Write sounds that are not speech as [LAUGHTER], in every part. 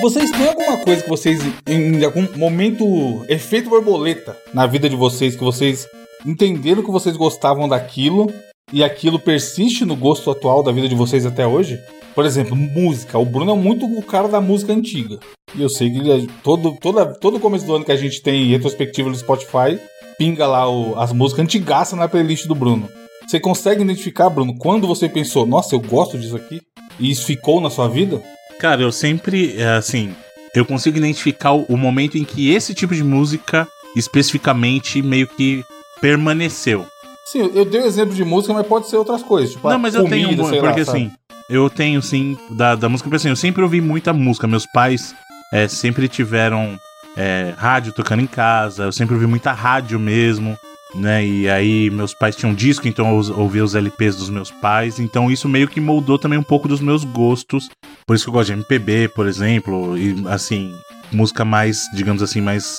Vocês têm alguma coisa que vocês, em algum momento, efeito borboleta na vida de vocês, que vocês entenderam que vocês gostavam daquilo e aquilo persiste no gosto atual da vida de vocês até hoje? Por exemplo, música. O Bruno é muito o cara da música antiga. E eu sei que todo, toda, todo começo do ano que a gente tem retrospectiva no Spotify, pinga lá o, as músicas antigaças na playlist do Bruno. Você consegue identificar, Bruno, quando você pensou, nossa, eu gosto disso aqui? E isso ficou na sua vida? Cara, eu sempre, é, assim, eu consigo identificar o momento em que esse tipo de música especificamente meio que permaneceu. Sim, eu dei o exemplo de música, mas pode ser outras coisas. Tipo não, mas comida, eu tenho, porque lá, assim, eu tenho sim, da, da música, porque assim, eu sempre ouvi muita música. Meus pais é, sempre tiveram é, rádio tocando em casa, eu sempre ouvi muita rádio mesmo né? E aí meus pais tinham disco, então eu ouvia os LPs dos meus pais, então isso meio que moldou também um pouco dos meus gostos. Por isso que eu gosto de MPB, por exemplo, e assim, música mais, digamos assim, mais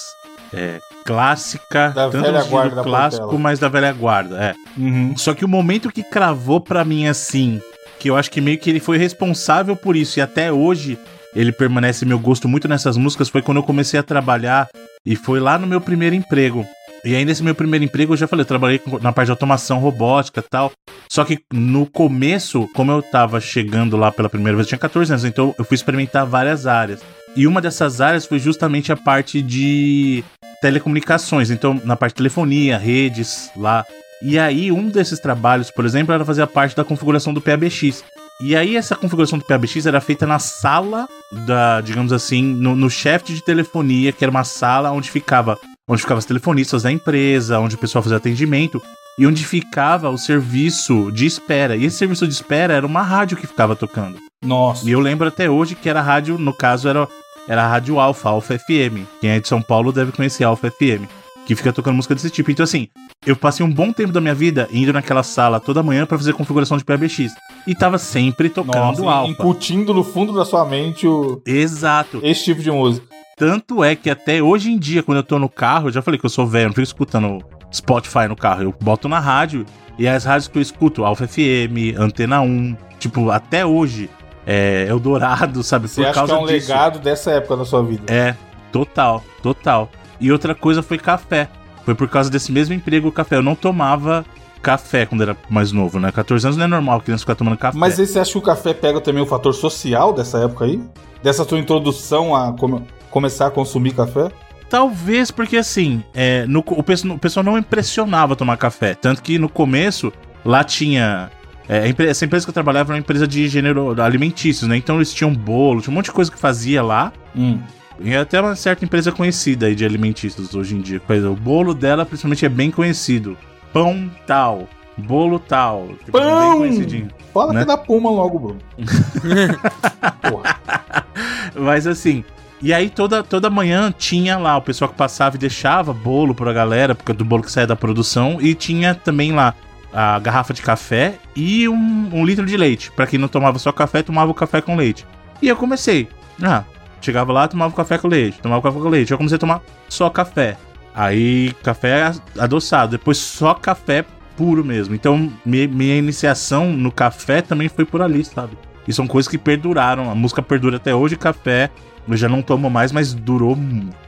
é, clássica, da tanto velha guarda clássico, mas da velha guarda, é. Uhum. Só que o momento que cravou para mim assim, que eu acho que meio que ele foi responsável por isso e até hoje ele permanece meu gosto muito nessas músicas foi quando eu comecei a trabalhar e foi lá no meu primeiro emprego. E aí, nesse meu primeiro emprego, eu já falei, eu trabalhei na parte de automação robótica tal. Só que no começo, como eu tava chegando lá pela primeira vez, eu tinha 14 anos, então eu fui experimentar várias áreas. E uma dessas áreas foi justamente a parte de telecomunicações, então na parte de telefonia, redes lá. E aí, um desses trabalhos, por exemplo, era fazer a parte da configuração do PABX. E aí, essa configuração do PABX era feita na sala da, digamos assim, no, no shaft de telefonia, que era uma sala onde ficava onde ficavam os telefonistas da empresa, onde o pessoal fazia atendimento e onde ficava o serviço de espera. E esse serviço de espera era uma rádio que ficava tocando. Nossa. E eu lembro até hoje que era a rádio, no caso era, era a Rádio Alfa, Alfa FM. Quem é de São Paulo deve conhecer a Alfa FM, que fica tocando música desse tipo. Então assim, eu passei um bom tempo da minha vida indo naquela sala toda manhã para fazer configuração de PBX. E tava sempre tocando Nossa, Alfa. Incutindo no fundo da sua mente o. Exato. Esse tipo de música. Tanto é que até hoje em dia, quando eu tô no carro, eu já falei que eu sou velho, não fico escutando Spotify no carro. Eu boto na rádio e as rádios que eu escuto, Alfa FM, Antena 1, tipo, até hoje, é Eldorado, [LAUGHS] sabe? Você Por acha causa que é um disso. legado dessa época da sua vida? É, total, total. E outra coisa foi café. Foi por causa desse mesmo emprego o café. Eu não tomava café quando era mais novo, né? 14 anos não é normal a criança ficar tomando café. Mas aí você acha que o café pega também o fator social dessa época aí? Dessa tua introdução a como começar a consumir café? Talvez porque assim, é, no, o, o pessoal não impressionava tomar café. Tanto que no começo, lá tinha. É, essa empresa que eu trabalhava era uma empresa de gênero alimentícios, né? Então eles tinham bolo, tinha um monte de coisa que fazia lá. Hum. E é até uma certa empresa conhecida aí de alimentícios hoje em dia. O bolo dela, principalmente, é bem conhecido. Pão tal. Bolo tal. Tipo, Pão! Bem conhecidinho. Fala né? que é da Puma logo, Bruno. [LAUGHS] Mas assim, e aí toda, toda manhã tinha lá o pessoal que passava e deixava bolo pra galera, porque do bolo que saía da produção, e tinha também lá a garrafa de café e um, um litro de leite. para quem não tomava só café, tomava o café com leite. E eu comecei. Ah, chegava lá, tomava café com leite, tomava café com leite. Eu comecei a tomar só café. Aí café adoçado, depois só café puro mesmo. Então minha, minha iniciação no café também foi por ali, sabe? E são coisas que perduraram. A música perdura até hoje, café eu já não tomo mais, mas durou.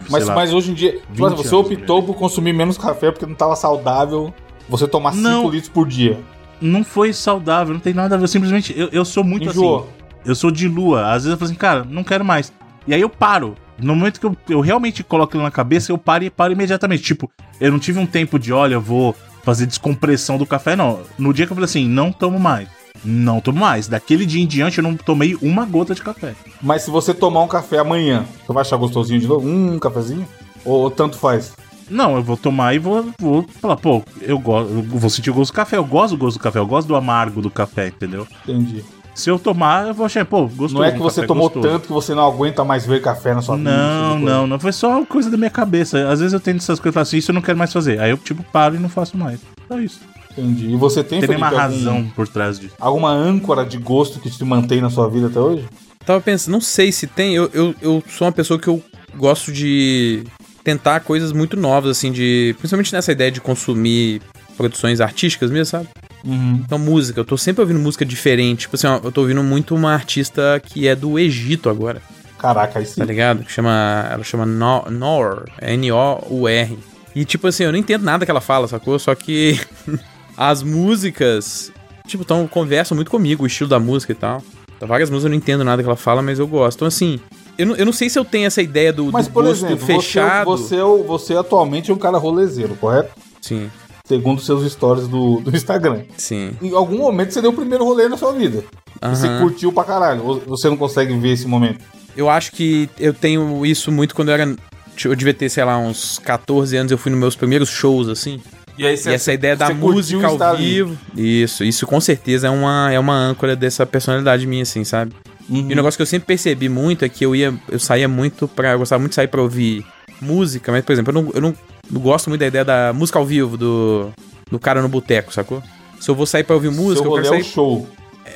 Mas, lá, mas hoje em dia, você optou por consumir menos café porque não estava saudável você tomar 5 litros por dia. Não foi saudável, não tem nada a ver. Simplesmente, eu, eu sou muito Enjoou. assim. Eu sou de lua. Às vezes eu falo assim, cara, não quero mais. E aí eu paro. No momento que eu, eu realmente coloco aquilo na cabeça, eu paro e paro imediatamente. Tipo, eu não tive um tempo de, olha, eu vou fazer descompressão do café, não. No dia que eu falei assim, não tomo mais não tomo mais. Daquele dia em diante eu não tomei uma gota de café. Mas se você tomar um café amanhã, você vai achar gostosinho de novo? Hum, um cafezinho? Ou, tanto faz? Não, eu vou tomar e vou, vou falar, pô, eu gosto, eu vou sentir o gosto do café, eu gosto do gosto do café, eu gosto do amargo do café, entendeu? Entendi. Se eu tomar, eu vou achar, pô, gostoso. Não é que você tomou gostoso. tanto que você não aguenta mais ver café na sua vida. Não, tipo não, não. Foi só coisa da minha cabeça. Às vezes eu tenho essas coisas e falo assim, isso eu não quero mais fazer. Aí eu, tipo, paro e não faço mais. Só isso. Entendi. E você tem, tem Felipe, uma razão algum, por trás disso? Alguma âncora de gosto que te mantém na sua vida até hoje? Tava pensando, não sei se tem. Eu, eu, eu sou uma pessoa que eu gosto de tentar coisas muito novas, assim, de. Principalmente nessa ideia de consumir produções artísticas mesmo, sabe? Uhum. Então, música. Eu tô sempre ouvindo música diferente. Tipo assim, ó, eu tô ouvindo muito uma artista que é do Egito agora. Caraca, aí sim. Tá ligado? Que chama. Ela chama Nor, Nor N-O-U-R. E tipo assim, eu não entendo nada que ela fala, sacou? Só que [LAUGHS] as músicas, tipo, tão, conversam muito comigo, o estilo da música e tal. Várias músicas eu não entendo nada que ela fala, mas eu gosto. Então, assim, eu não, eu não sei se eu tenho essa ideia do, mas, do por exemplo, fechado. Você, você, você atualmente é um cara rolezeiro, correto? Sim. Segundo seus stories do, do Instagram. Sim. Em algum momento você deu o primeiro rolê na sua vida. Aham. Você curtiu pra caralho. Você não consegue ver esse momento? Eu acho que eu tenho isso muito quando eu era. Eu devia ter, sei lá, uns 14 anos, eu fui nos meus primeiros shows, assim. E aí e essa ideia da música ao vivo. Isso, isso com certeza é uma, é uma âncora dessa personalidade minha, assim, sabe? Uhum. E um negócio que eu sempre percebi muito é que eu ia. Eu saía muito pra. Eu gostava muito de sair pra ouvir música, mas, por exemplo, eu não, eu não, não gosto muito da ideia da música ao vivo, do, do cara no boteco, sacou? Se eu vou sair pra ouvir música, eu quero rolê é um sair. show.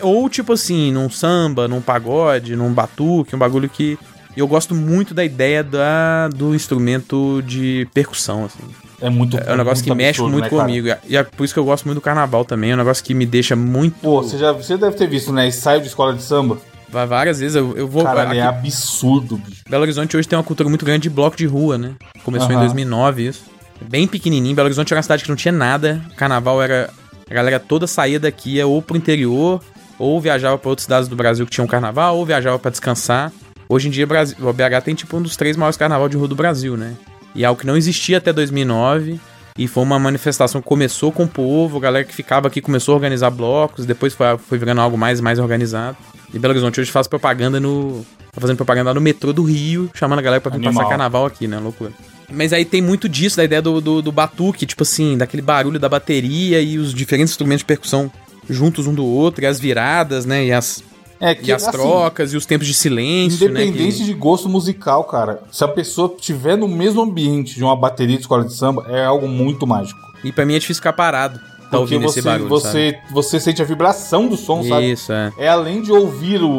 Ou tipo assim, num samba, num pagode, num batuque, um bagulho que. Eu gosto muito da ideia da, do instrumento de percussão, assim. É muito É um negócio que mexe absurdo, muito né, cara? comigo. E é por isso que eu gosto muito do carnaval também. É um negócio que me deixa muito. Pô, você, já, você deve ter visto, né? Ensaio de escola de samba. Várias vezes eu, eu vou. Aqui- é absurdo, bicho. Belo Horizonte hoje tem uma cultura muito grande de bloco de rua, né? Começou em Aham. 2009 isso. Bem pequenininho. Belo Horizonte era uma cidade que não tinha nada. Carnaval era. A galera toda saía daqui, ia ou pro interior, ou viajava pra outras cidades do Brasil que tinham carnaval, ou viajava pra descansar. Hoje em dia, o BH tem tipo um dos três maiores carnaval de rua do Brasil, né? E é algo que não existia até 2009. E foi uma manifestação que começou com o povo, a galera que ficava aqui começou a organizar blocos, depois foi, foi virando algo mais mais organizado. E Belo Horizonte hoje faz propaganda no. Tá fazendo propaganda no metrô do Rio, chamando a galera pra vir Animal. passar carnaval aqui, né? Loucura. Mas aí tem muito disso, da ideia do, do, do batuque, tipo assim, daquele barulho da bateria e os diferentes instrumentos de percussão juntos um do outro, e as viradas, né? E as, É que e as assim, trocas e os tempos de silêncio, né? Independente que- de gosto musical, cara, se a pessoa estiver no mesmo ambiente de uma bateria de escola de samba, é algo muito mágico. E pra mim é difícil ficar parado. Tá Porque você, esse barulho, você, você sente a vibração do som, sabe? sabe? Isso, é. É além de ouvir o,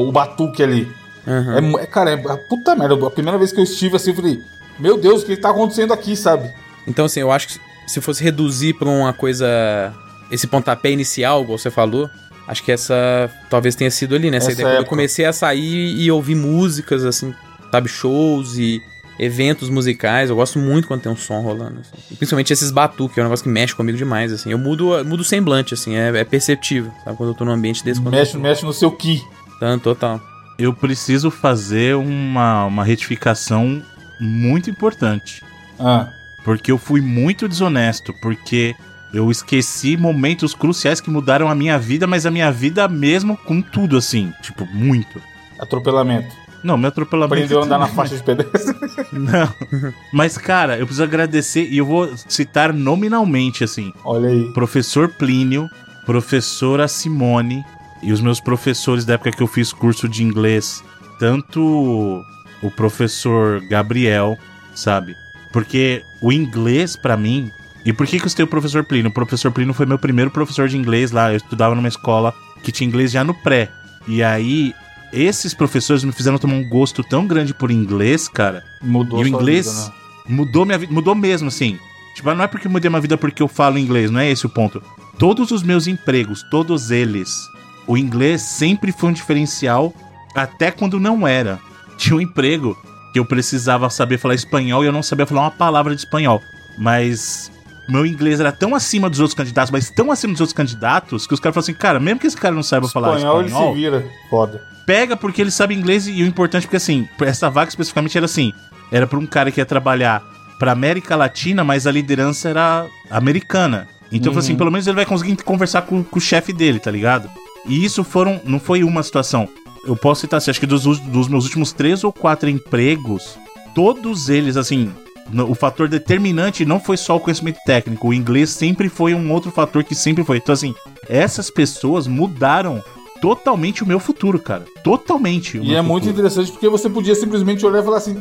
o, batuque ali. Aham. É, mu- é, cara, é, puta merda. A primeira vez que eu estive assim, eu falei, meu Deus, o que tá acontecendo aqui, sabe? Então, assim, eu acho que se fosse reduzir pra uma coisa. Esse pontapé inicial, igual você falou, acho que essa talvez tenha sido ali, né? Essa Essa ideia. Quando eu comecei a sair e ouvir músicas, assim, sabe, shows e eventos musicais. Eu gosto muito quando tem um som rolando. assim. E principalmente esses batuques, é um negócio que mexe comigo demais, assim. Eu mudo, mudo o semblante, assim, é, é perceptível, sabe? Quando eu tô num ambiente desse. Quando Mexe, mexe no seu ki. Tanto, total. Eu preciso fazer uma, uma retificação muito importante. Ah, Porque eu fui muito desonesto. Porque eu esqueci momentos cruciais que mudaram a minha vida, mas a minha vida mesmo com tudo, assim. Tipo, muito. atropelamento. Não, meu atropelamento. Aprendeu a andar na faixa de pedestre. [LAUGHS] [LAUGHS] Não. Mas, cara, eu preciso agradecer e eu vou citar nominalmente, assim. Olha aí. Professor Plínio, professora Simone e os meus professores da época que eu fiz curso de inglês. Tanto o professor Gabriel, sabe? Porque o inglês, pra mim. E por que, que eu citei o professor Plínio? O professor Plínio foi meu primeiro professor de inglês lá. Eu estudava numa escola que tinha inglês já no pré. E aí, esses professores me fizeram tomar um gosto tão grande por inglês, cara. Mudou E o inglês vida, né? mudou minha vida, mudou mesmo, assim. Tipo, não é porque eu mudei minha vida porque eu falo inglês, não é esse o ponto. Todos os meus empregos, todos eles, o inglês sempre foi um diferencial, até quando não era. Tinha um emprego que eu precisava saber falar espanhol e eu não sabia falar uma palavra de espanhol. Mas meu inglês era tão acima dos outros candidatos, mas tão acima dos outros candidatos, que os caras falaram assim, cara, mesmo que esse cara não saiba falar Espanhol, espanhol, ele se vira. Foda. pega porque ele sabe inglês e o importante é porque assim, essa vaga especificamente era assim, era pra um cara que ia trabalhar pra América Latina, mas a liderança era americana. Então eu falei assim, pelo menos ele vai conseguir conversar com, com o chefe dele, tá ligado? E isso foram, não foi uma situação. Eu posso citar assim, acho que dos, dos meus últimos três ou quatro empregos, todos eles, assim, o fator determinante não foi só o conhecimento técnico. O inglês sempre foi um outro fator que sempre foi. Então, assim, essas pessoas mudaram totalmente o meu futuro, cara. Totalmente. E é muito futuro. interessante porque você podia simplesmente olhar e falar assim,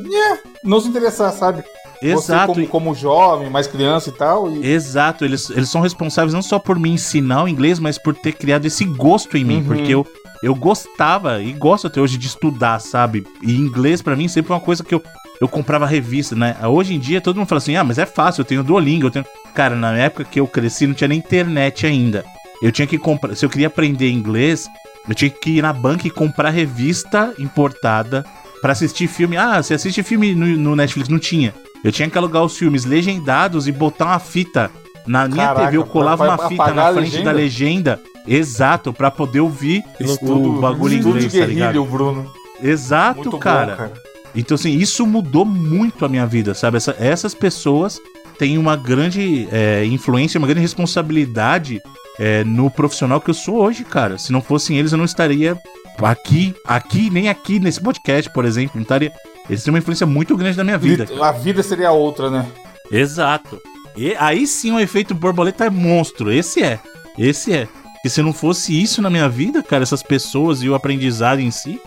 não se interessar, sabe? Exato. Você como, como jovem, mais criança e tal. E... Exato, eles, eles são responsáveis não só por me ensinar o inglês, mas por ter criado esse gosto em mim, Uhum. porque eu, eu gostava e gosto até hoje de estudar, sabe? E inglês pra mim sempre foi uma coisa que eu, eu comprava revista, né? Hoje em dia todo mundo fala assim: "Ah, mas é fácil, eu tenho Duolingo, eu tenho". Cara, na época que eu cresci não tinha nem internet ainda. Eu tinha que comprar, se eu queria aprender inglês, eu tinha que ir na banca e comprar revista importada para assistir filme. Ah, você assiste filme no, no, Netflix? Não tinha. Eu tinha que alugar os filmes legendados e botar uma fita. Na minha Caraca, TV eu colava uma fita na frente legenda? da legenda. Exato, para poder ouvir o bagulho em inglês, tá ligado? Bruno. Exato, Muito cara. Bom, cara. Então, assim, isso mudou muito a minha vida, sabe? Essa, essas pessoas têm uma grande é, influência, uma grande responsabilidade é, no profissional que eu sou hoje, cara. Se não fossem eles, eu não estaria aqui, aqui, nem aqui nesse podcast, por exemplo. Não estaria. Eles têm uma influência muito grande na minha vida. A vida seria outra, né? Exato. E aí sim o efeito borboleta é monstro. Esse é. Esse é. E se não fosse isso na minha vida, cara, essas pessoas e o aprendizado em si,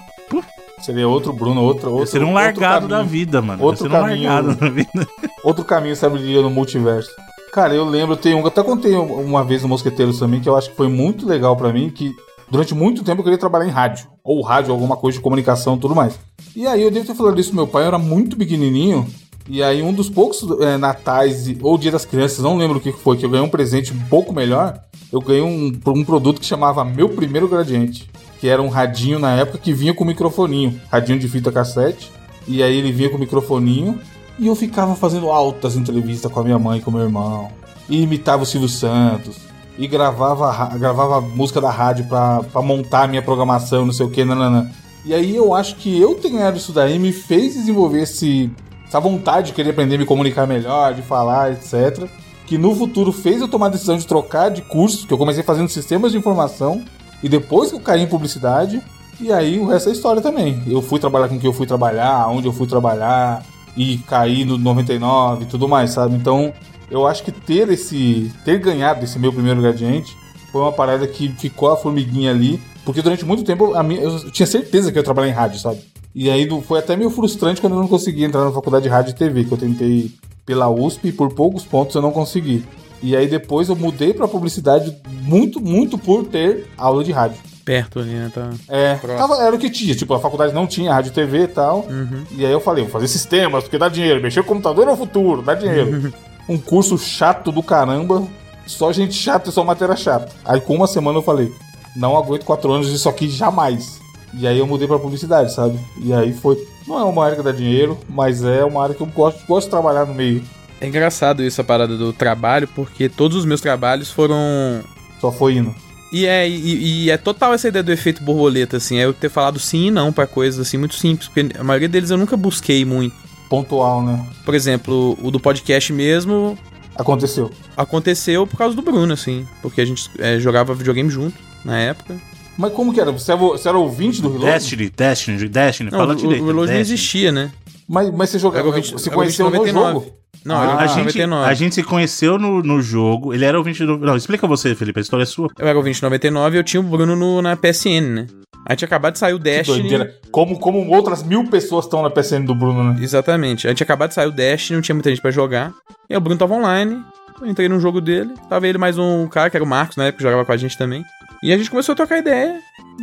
Seria outro Bruno, outro. outro seria um largado da vida, mano. Outro caminho. Um da vida. Outro caminho se abriria no multiverso. Cara, eu lembro, tenho, eu até contei uma vez no Mosqueteiros também, que eu acho que foi muito legal para mim, que durante muito tempo eu queria trabalhar em rádio. Ou rádio, alguma coisa de comunicação tudo mais. E aí eu devo ter falado isso pro meu pai, eu era muito pequenininho. E aí um dos poucos é, natais ou dia das crianças, não lembro o que foi, que eu ganhei um presente um pouco melhor. Eu ganhei um, um produto que chamava Meu Primeiro Gradiente que era um radinho na época que vinha com microfoninho, radinho de fita cassete, e aí ele vinha com microfoninho, e eu ficava fazendo altas entrevistas com a minha mãe e com meu irmão, e imitava o Silvio Santos, e gravava, gravava música da rádio pra montar a minha programação, não sei o que, nanana. E aí eu acho que eu ter ganhado isso daí me fez desenvolver esse, essa vontade de querer aprender a me comunicar melhor, de falar, etc. Que no futuro fez eu tomar a decisão de trocar de curso, que eu comecei fazendo sistemas de informação, e depois que eu caí em publicidade, e aí o resto é história também. Eu fui trabalhar com quem eu fui trabalhar, onde eu fui trabalhar, e caí no 99 e tudo mais, sabe? Então, eu acho que ter esse. ter ganhado esse meu primeiro gradiente foi uma parada que ficou a formiguinha ali. Porque durante muito tempo a minha, eu tinha certeza que eu ia trabalhar em rádio, sabe? E aí foi até meio frustrante quando eu não consegui entrar na faculdade de rádio e TV, que eu tentei pela USP e por poucos pontos eu não consegui. E aí depois eu mudei pra publicidade muito, muito por ter aula de rádio. Perto ali, né? Tá é, tava, era o que tinha. Tipo, a faculdade não tinha rádio TV e tal. Uhum. E aí eu falei, vou fazer sistemas, porque dá dinheiro. Mexer com computador é o futuro, dá dinheiro. Uhum. Um curso chato do caramba. Só gente chata e só matéria chata. Aí com uma semana eu falei, não aguento quatro anos disso aqui jamais. E aí eu mudei pra publicidade, sabe? E aí foi. Não é uma área que dá dinheiro, mas é uma área que eu gosto, gosto de trabalhar no meio. É engraçado isso, a parada do trabalho, porque todos os meus trabalhos foram. Só foi indo. E é, e, e, é total essa ideia do efeito borboleta, assim, é eu ter falado sim e não para coisas assim muito simples, porque a maioria deles eu nunca busquei muito. Pontual, né? Por exemplo, o do podcast mesmo. Aconteceu. Aconteceu por causa do Bruno, assim, porque a gente é, jogava videogame junto na época. Mas como que era? Você era, você era ouvinte do Reload? Destiny, Destiny, Destiny, não, fala o, direito. O Reload não existia, né? Mas, mas você jogava. Você conheceu no jogo? Não, ah, a, gente, a gente se conheceu no, no jogo. Ele era ouvinte do. Não, explica você, Felipe, a história é sua. Eu era ouvinte 99 e eu tinha o Bruno no, na PSN, né? A gente acabado de sair o Destiny. Como, como outras mil pessoas estão na PSN do Bruno, né? Exatamente. A gente acabado de sair o Destiny, não tinha muita gente pra jogar. E o Bruno tava online. Eu entrei no jogo dele. Tava ele mais um cara, que era o Marcos, na época, que jogava com a gente também. E a gente começou a trocar ideia.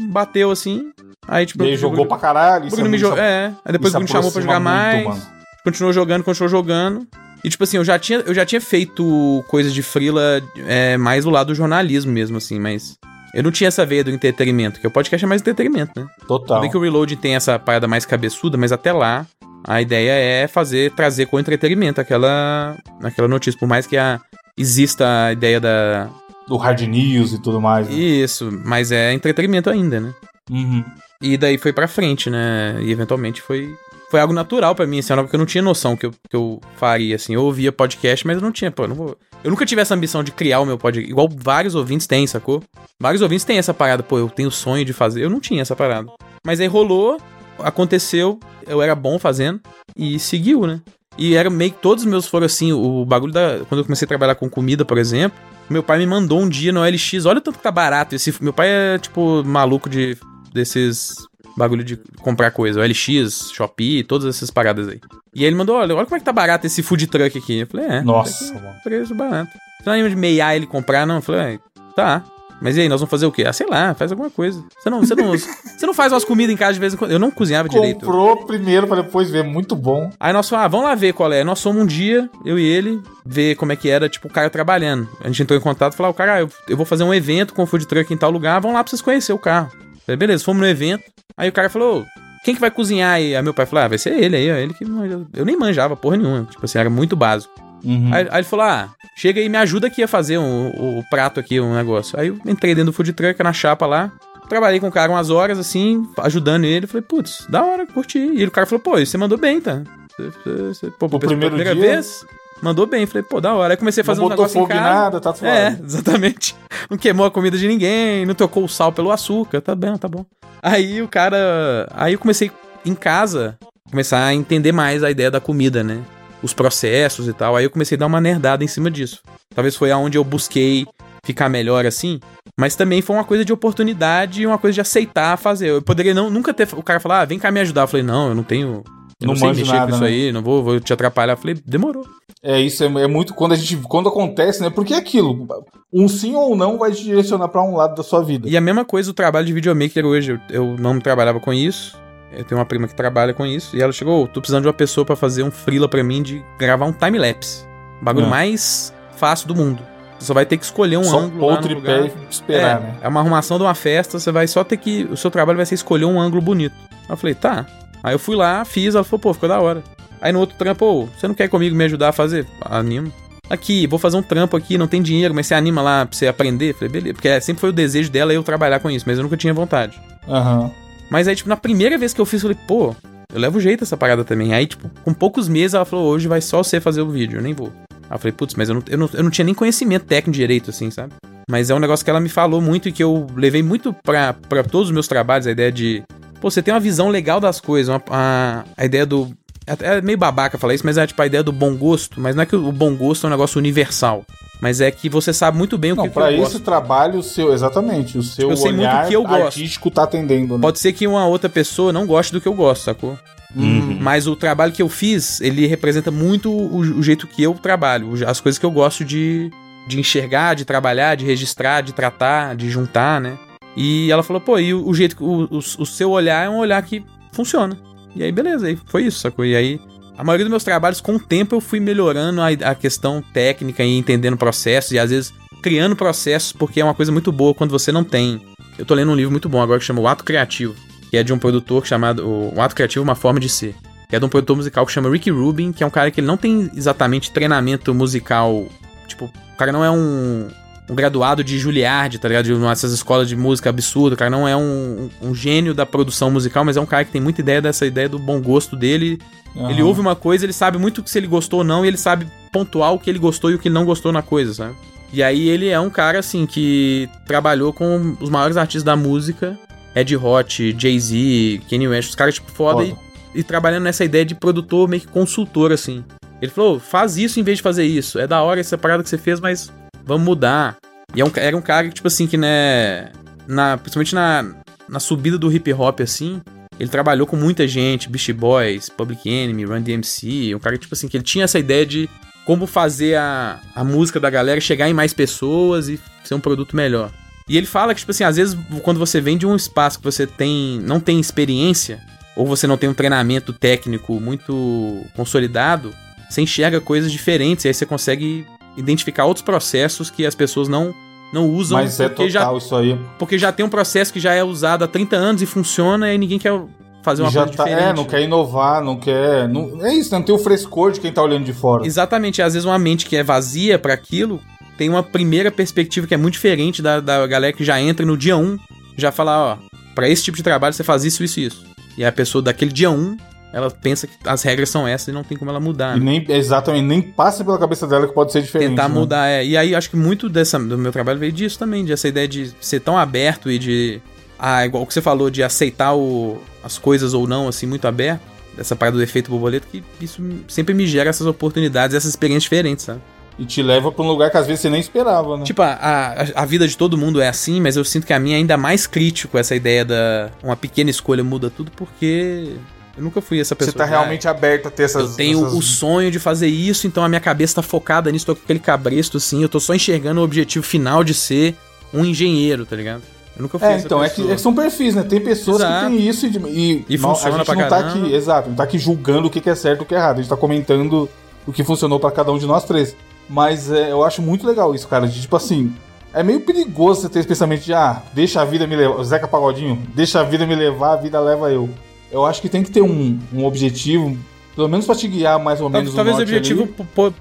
Bateu assim. Aí, tipo. E aí jogou pra caralho. Bruno é me jogou. É. Aí depois o Bruno chamou pra jogar muito, mais. Mano. Continuou jogando, continuou jogando. E, tipo assim, eu já tinha, eu já tinha feito coisas de frila é, mais do lado do jornalismo mesmo, assim, mas. Eu não tinha essa veia do entretenimento, que o podcast é mais entretenimento, né? Total. Bem que o Reload tem essa parada mais cabeçuda, mas até lá, a ideia é fazer, trazer com entretenimento aquela, aquela notícia. Por mais que a, exista a ideia da. Do hard news e tudo mais. Né? Isso, mas é entretenimento ainda, né? Uhum. E daí foi pra frente, né? E eventualmente foi foi algo natural para mim, assim, algo que eu não tinha noção que eu, que eu faria, assim. Eu ouvia podcast, mas eu não tinha, pô, eu não vou... Eu nunca tive essa ambição de criar o meu podcast, igual vários ouvintes têm, sacou? Vários ouvintes têm essa parada, pô, eu tenho sonho de fazer. Eu não tinha essa parada. Mas aí rolou, aconteceu, eu era bom fazendo e seguiu, né? E era meio que todos os meus foram assim, o bagulho da. Quando eu comecei a trabalhar com comida, por exemplo, meu pai me mandou um dia no LX, olha o tanto que tá barato esse. Meu pai é, tipo, maluco de desses bagulho de comprar coisa, o LX, Shopee, todas essas paradas aí. E aí ele mandou, olha, olha como é que tá barato esse food truck aqui. Eu falei, é. Nossa, tá preço barato. Você não lembra de meiar ele comprar, não? Eu falei, é, tá. Mas e aí, nós vamos fazer o quê? Ah, sei lá, faz alguma coisa. Você não, você não, você não faz umas comidas em casa de vez em quando. Eu não cozinhava Comprou direito. Comprou primeiro pra depois ver, muito bom. Aí nós falamos, ah, vamos lá ver qual é. Nós fomos um dia, eu e ele, ver como é que era, tipo, o cara trabalhando. A gente entrou em contato e falou, ah, o cara, eu, eu vou fazer um evento com o food truck em tal lugar, vamos lá pra vocês conhecer o carro. Falei, beleza, fomos no evento. Aí o cara falou, quem que vai cozinhar aí? Aí meu pai falou, ah, vai ser ele aí, ó, ele que manja. Eu nem manjava porra nenhuma, tipo assim, era muito básico. Uhum. Aí, aí, ele falou, ah, chega aí me ajuda aqui a fazer o um, um, prato aqui, um negócio. Aí eu entrei dentro do food truck, na chapa lá, trabalhei com o cara umas horas, assim, ajudando ele. Falei, putz, da hora, curti. E o cara falou, pô, você mandou bem, tá? Você, você, pô, o primeira dia... vez, mandou bem. Falei, pô, da hora. Aí comecei a fazer não um negócio fogo em casa. nada, tá suave. É, [LAUGHS] exatamente. Não queimou a comida de ninguém, não tocou o sal pelo açúcar. Tá bem, tá bom. Aí o cara... Aí eu comecei em casa, começar a entender mais a ideia da comida, né? Os processos e tal. Aí eu comecei a dar uma nerdada em cima disso. Talvez foi aonde eu busquei ficar melhor assim. Mas também foi uma coisa de oportunidade e uma coisa de aceitar fazer. Eu poderia não, nunca ter. O cara falar, ah, vem cá me ajudar. Eu falei, não, eu não tenho. Eu não, não sei mexer nada, com isso né? aí, não vou, vou te atrapalhar. Eu falei, demorou. É, isso é, é, muito quando a gente. Quando acontece, né? Porque é aquilo. Um sim ou não vai te direcionar para um lado da sua vida. E a mesma coisa o trabalho de videomaker hoje. Eu, eu não trabalhava com isso. Eu tenho uma prima que trabalha com isso. E ela chegou, oh, tô precisando de uma pessoa para fazer um freela para mim de gravar um time-lapse. Bagulho é. mais fácil do mundo. Você só vai ter que escolher um só ângulo. Ou tripé e esperar, é, né? É uma arrumação de uma festa, você vai só ter que. O seu trabalho vai ser escolher um ângulo bonito. Eu falei, tá. Aí eu fui lá, fiz, ela falou, pô, ficou da hora. Aí no outro trampo, ô, você não quer comigo me ajudar a fazer? Animo. Aqui, vou fazer um trampo aqui, não tem dinheiro, mas você anima lá pra você aprender? Falei, beleza. Porque sempre foi o desejo dela eu trabalhar com isso, mas eu nunca tinha vontade. Aham. Uhum. Mas aí, tipo, na primeira vez que eu fiz, eu falei, pô, eu levo jeito essa parada também. Aí, tipo, com poucos meses ela falou, hoje vai só você fazer o vídeo, eu nem vou. Aí eu falei, putz, mas eu não, eu, não, eu não tinha nem conhecimento técnico direito, assim, sabe? Mas é um negócio que ela me falou muito e que eu levei muito pra, pra todos os meus trabalhos, a ideia de. Pô, você tem uma visão legal das coisas, uma, a, a ideia do. É meio babaca falar isso, mas é tipo a ideia do bom gosto. Mas não é que o bom gosto é um negócio universal. Mas é que você sabe muito bem o não, que, pra que eu esse trabalho, o seu, exatamente, o seu tipo, eu sei olhar muito o que eu gosto. artístico tá atendendo. Né? Pode ser que uma outra pessoa não goste do que eu gosto, sacou? Uhum. Mas o trabalho que eu fiz, ele representa muito o, o, jeito que eu trabalho, as coisas que eu gosto de, de enxergar, de trabalhar, de registrar, de tratar, de juntar, né? E ela falou, pô, e o, o jeito que o, o, o, seu olhar é um olhar que funciona. E aí, beleza, aí foi isso, sacou? E aí, a maioria dos meus trabalhos, com o tempo, eu fui melhorando a, a questão técnica e entendendo processos, e às vezes criando processos, porque é uma coisa muito boa quando você não tem. Eu tô lendo um livro muito bom agora que chama O Ato Criativo que é de um produtor chamado O Ato Criativo Uma Forma de Ser. Que é de um produtor musical que chama Ricky Rubin, que é um cara que ele não tem exatamente treinamento musical. Tipo, o cara não é um, um graduado de Juilliard, tá ligado? De uma dessas escolas de música absurda. O cara não é um, um, gênio da produção musical, mas é um cara que tem muita ideia dessa ideia do bom gosto dele. Uhum. Ele ouve uma coisa, ele sabe muito se ele gostou ou não, e ele sabe pontuar o que ele gostou e o que ele não gostou na coisa, sabe? E aí ele é um cara, assim, que trabalhou com os maiores artistas da música Ed Hot, Jay-Z, Kanye West, os caras, tipo, foda, foda. E, e, trabalhando nessa ideia de produtor, meio que consultor, assim. Ele falou, faz isso em vez de fazer isso. É da hora essa parada que você fez, mas vamos mudar. E é era um cara que, tipo assim, que, né, na, principalmente na, na subida do hip hop, assim, ele trabalhou com muita gente, Beastie Boys, Public Enemy, Run DMC, um cara, tipo assim, que ele tinha essa ideia de como fazer a, a música da galera chegar em mais pessoas e ser um produto melhor. E ele fala que, tipo assim, às vezes quando você vem de um espaço que você tem não tem experiência, ou você não tem um treinamento técnico muito consolidado, você enxerga coisas diferentes e aí você consegue identificar outros processos que as pessoas não não usam. Mas é total já, isso aí. Porque já tem um processo que já é usado há 30 anos e funciona e ninguém quer fazer uma já coisa tá, é, diferente. É, não quer inovar, não quer... Não, é isso, não tem o frescor de quem tá olhando de fora. Exatamente, às vezes uma mente que é vazia para aquilo tem uma primeira perspectiva que é muito diferente da, da galera que já entra no dia 1, já fala, ó, para esse tipo de trabalho você faz isso, isso e isso. E a pessoa daquele dia 1, ela pensa que as regras são essas e não tem como ela mudar. E né? nem, exatamente, nem passa pela cabeça dela que pode ser diferente. Tentar né? mudar, é. E aí acho que muito dessa, do meu trabalho veio disso também, de essa ideia de ser tão aberto e de. Ah, igual o que você falou, de aceitar o, as coisas ou não, assim, muito aberto. Dessa parada do efeito borboleta, que isso sempre me gera essas oportunidades, essas experiências diferentes, sabe? E te leva pra um lugar que às vezes você nem esperava, né? Tipo, a, a, a, vida de todo mundo é assim, mas eu sinto que a minha é ainda mais crítico, essa ideia da uma pequena escolha muda tudo, porque eu nunca fui essa pessoa. Você tá realmente aberto a ter essas. Eu tenho essas... o sonho de fazer isso, então a minha cabeça tá focada nisso, tô com aquele cabresto assim, eu tô só enxergando o objetivo final de ser um engenheiro, tá ligado? Eu nunca fui é, então, é que, é que, são perfis, né? Tem pessoas exato. que têm isso e, e, e funciona a gente pra não caramba. tá aqui, exato, não tá aqui julgando o que é certo e o que é errado. A gente tá comentando o que funcionou para cada um de nós três. Mas é, eu acho muito legal isso, cara. De tipo assim, é meio perigoso você ter esse pensamento de, ah, deixa a vida me levar. Zeca Pagodinho, deixa a vida me levar, a vida leva eu. Eu acho que tem que ter um, um objetivo pelo menos pra te guiar mais ou menos Talvez o objetivo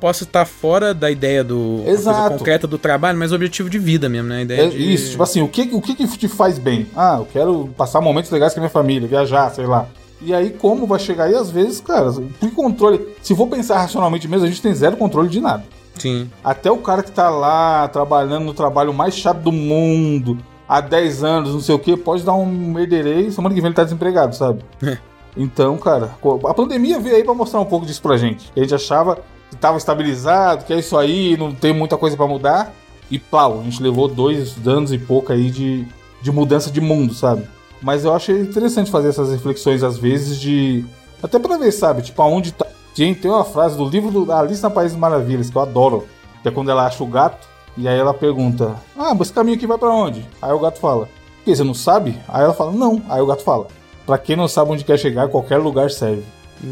possa estar fora da ideia do Exato. concreta do trabalho, mas o objetivo de vida mesmo, né? A ideia é, de... Isso, tipo assim, o que, o que, que te faz bem? Ah, eu quero passar momentos legais com a minha família, viajar, sei lá. E aí, como vai chegar aí, às vezes, cara, por controle. Se for pensar racionalmente mesmo, a gente tem zero controle de nada. Sim. Até o cara que tá lá trabalhando no trabalho mais chato do mundo, há 10 anos, não sei o que, pode dar um merderei, semana que vem ele tá desempregado, sabe? Então, cara, a pandemia veio aí pra mostrar um pouco disso pra gente. A gente achava que tava estabilizado, que é isso aí, não tem muita coisa para mudar. E pau, a gente levou dois anos e pouco aí de, de mudança de mundo, sabe? Mas eu achei interessante fazer essas reflexões às vezes de. Até pra ver, sabe? Tipo, aonde tá. Gente, tem uma frase do livro do Alice na País das Maravilhas que eu adoro. Que é quando ela acha o gato. E aí ela pergunta: Ah, mas esse caminho aqui vai para onde? Aí o gato fala: Que você não sabe? Aí ela fala: Não. Aí o gato fala: Pra quem não sabe onde quer chegar, qualquer lugar serve.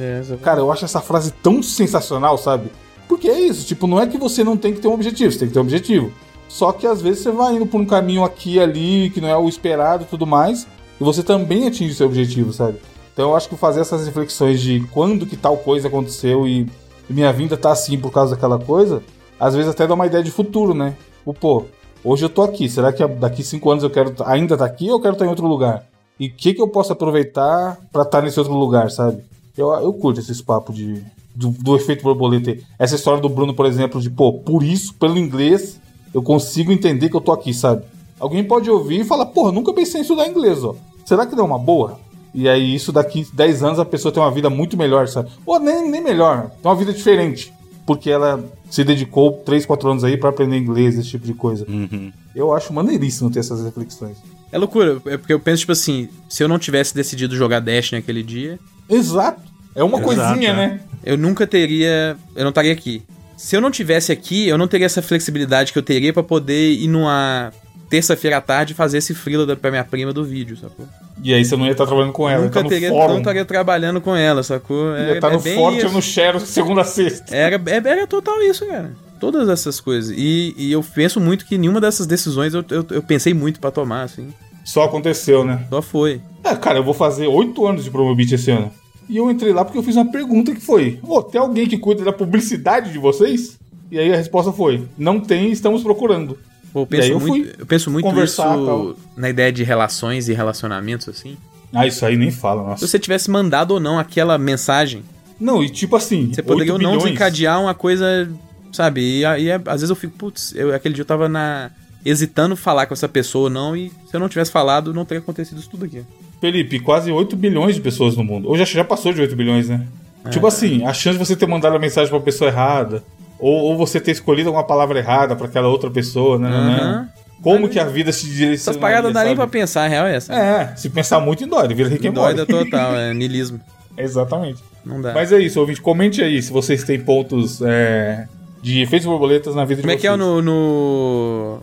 É, Cara, eu acho essa frase tão sensacional, sabe? Porque é isso, tipo, não é que você não tem que ter um objetivo, você tem que ter um objetivo. Só que às vezes você vai indo por um caminho aqui e ali, que não é o esperado e tudo mais, e você também atinge seu objetivo, sabe? Então eu acho que fazer essas reflexões de quando que tal coisa aconteceu e, minha vida tá assim por causa daquela coisa, às vezes até dá uma ideia de futuro, né? O pô, hoje eu tô aqui, será que daqui cinco anos eu quero ainda estar tá aqui ou eu quero estar tá em outro lugar? E o que, que eu posso aproveitar para estar tá nesse outro lugar, sabe? Eu, eu curto esses papos de, do, do, efeito borboleta. Essa história do Bruno, por exemplo, de, pô, por isso, pelo inglês, eu consigo entender que eu tô aqui, sabe? Alguém pode ouvir e falar, porra, nunca pensei em estudar inglês, ó. Será que deu uma boa? E aí, isso daqui 10 anos a pessoa tem uma vida muito melhor, sabe? Ou nem, nem melhor, tem uma vida diferente. Porque ela se dedicou 3, 4 anos aí para aprender inglês, esse tipo de coisa. Uhum. Eu acho maneiríssimo ter essas reflexões. É loucura, é porque eu penso, tipo assim, se eu não tivesse decidido jogar Dash naquele dia. Exato. É uma Exato, coisinha, é. né? Eu nunca teria. Eu não estaria aqui. Se eu não tivesse aqui, eu não teria essa flexibilidade que eu teria para poder ir numa terça-feira à tarde fazer esse freela pra minha prima do vídeo, sacou? E aí você não ia estar tá trabalhando com ela, Nunca tá teria, não estaria trabalhando com ela, sacou? Ia estar tá é, no Forte ou no Share [LAUGHS] segunda a sexta. Era, era, era total isso, cara. Todas essas coisas. E, e eu penso muito que nenhuma dessas decisões eu, eu, eu pensei muito para tomar, assim. Só aconteceu, né? Só foi. É, cara, eu vou fazer oito anos de Promobit esse ano. E eu entrei lá porque eu fiz uma pergunta que foi: Ô, oh, tem alguém que cuida da publicidade de vocês? E aí a resposta foi: Não tem, estamos procurando. Eu, penso eu, muito, eu penso muito isso tal. na ideia de relações e relacionamentos, assim. Ah, isso aí nem fala, nossa. Se você tivesse mandado ou não aquela mensagem. Não, e tipo assim. Você poderia ou não desencadear uma coisa, sabe? E, e às vezes eu fico, putz, eu, aquele dia eu tava na hesitando falar com essa pessoa ou não, e se eu não tivesse falado, não teria acontecido isso tudo aqui. Felipe, quase 8 bilhões de pessoas no mundo. Já, já passou de 8 bilhões, né? É, tipo assim, a chance de você ter mandado a mensagem pra pessoa errada, ou, ou você ter escolhido uma palavra errada para aquela outra pessoa, né? Uhum. Como que a vida se direciona. Essas paradas não dá nem pra pensar, a real é essa. É, se pensar muito, dói, vira Rick Doida total, [LAUGHS] é nilismo. Exatamente. Não dá. Mas é isso, ouvinte, comente aí se vocês têm pontos é, de efeitos borboletas na vida Como de vocês. Como é que é no, no,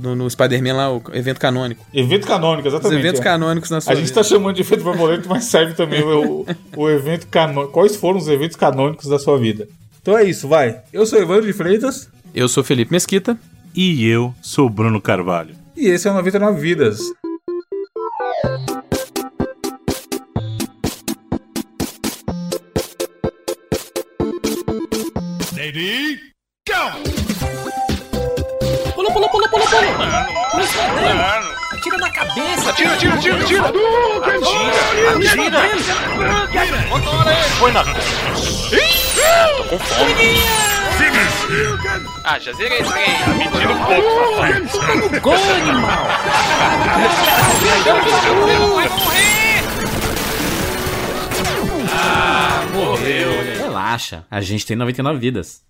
no, no Spider-Man lá, o evento canônico? Evento canônico, exatamente. Os eventos é. canônicos na sua A gente vida. tá chamando de efeito borboleta, mas serve também o, o evento canônico. Quais foram os eventos canônicos da sua vida? Então é isso, vai. Eu sou Evandro de Freitas. Eu sou Felipe Mesquita. E eu sou Bruno Carvalho. E esse é o 99 Vidas. Lady Pula, pula, pula, pula, pula. Mano. Atira na cabeça. Atira, atira, atira, atira. Atira, atira. Controla ele. Foi na... Tô com fome. Ah, já zerei esse trem. Tá mentindo um pouco. Gol, animal. Vai morrer. Ah, morreu. Relaxa, a gente tem 99 vidas.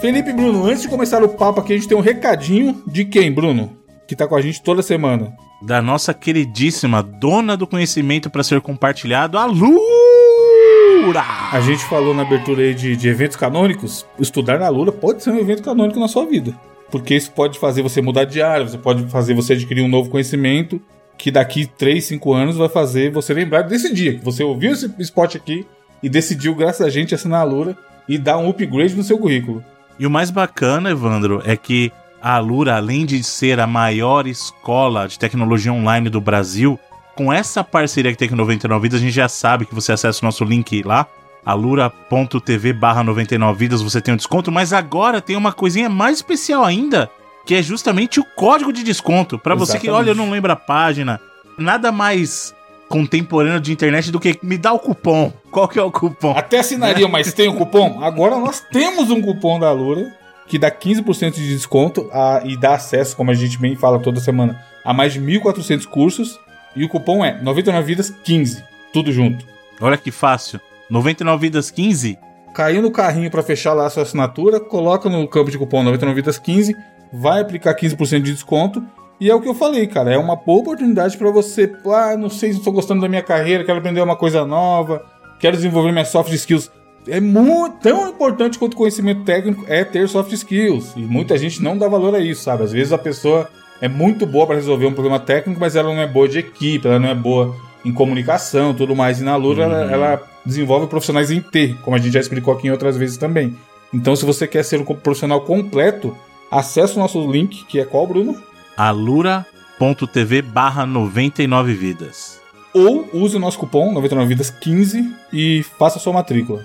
Felipe Bruno, antes de começar o papo aqui, a gente tem um recadinho de quem, Bruno? Que tá com a gente toda semana. Da nossa queridíssima dona do conhecimento para ser compartilhado, a Lura! A gente falou na abertura aí de, de eventos canônicos. Estudar na Lura pode ser um evento canônico na sua vida. Porque isso pode fazer você mudar de área, você pode fazer você adquirir um novo conhecimento que daqui 3, 5 anos vai fazer você lembrar desse dia que você ouviu esse spot aqui e decidiu, graças a gente, assinar a Lura e dar um upgrade no seu currículo. E o mais bacana, Evandro, é que a Alura, além de ser a maior escola de tecnologia online do Brasil, com essa parceria que tem com 99 Vidas, a gente já sabe que você acessa o nosso link lá, alura.tv barra 99 Vidas, você tem um desconto, mas agora tem uma coisinha mais especial ainda, que é justamente o código de desconto. Para você que, olha, eu não lembro a página, nada mais contemporâneo de internet do que me dá o cupom. Qual que é o cupom? Até assinaria, né? mas tem o um cupom? Agora nós temos um cupom da Alura que dá 15% de desconto a, e dá acesso, como a gente bem fala toda semana, a mais de 1.400 cursos. E o cupom é 99 vidas 15, tudo junto. Olha que fácil. 99 vidas 15? Caiu no carrinho para fechar lá a sua assinatura, coloca no campo de cupom 99 vidas 15, vai aplicar 15% de desconto. E é o que eu falei, cara, é uma boa oportunidade para você, ah, não sei se estou gostando da minha carreira, quero aprender uma coisa nova, quero desenvolver minhas soft skills é muito, tão importante quanto conhecimento técnico é ter soft skills. E muita gente não dá valor a isso, sabe? Às vezes a pessoa é muito boa para resolver um problema técnico, mas ela não é boa de equipe, ela não é boa em comunicação, tudo mais. E na Lura uhum. ela, ela, desenvolve profissionais em T, como a gente já explicou aqui em outras vezes também. Então, se você quer ser um profissional completo, acesse o nosso link, que é qual, Bruno? alura.tv barra 99 vidas. Ou use o nosso cupom 99 vidas 15 e faça sua matrícula.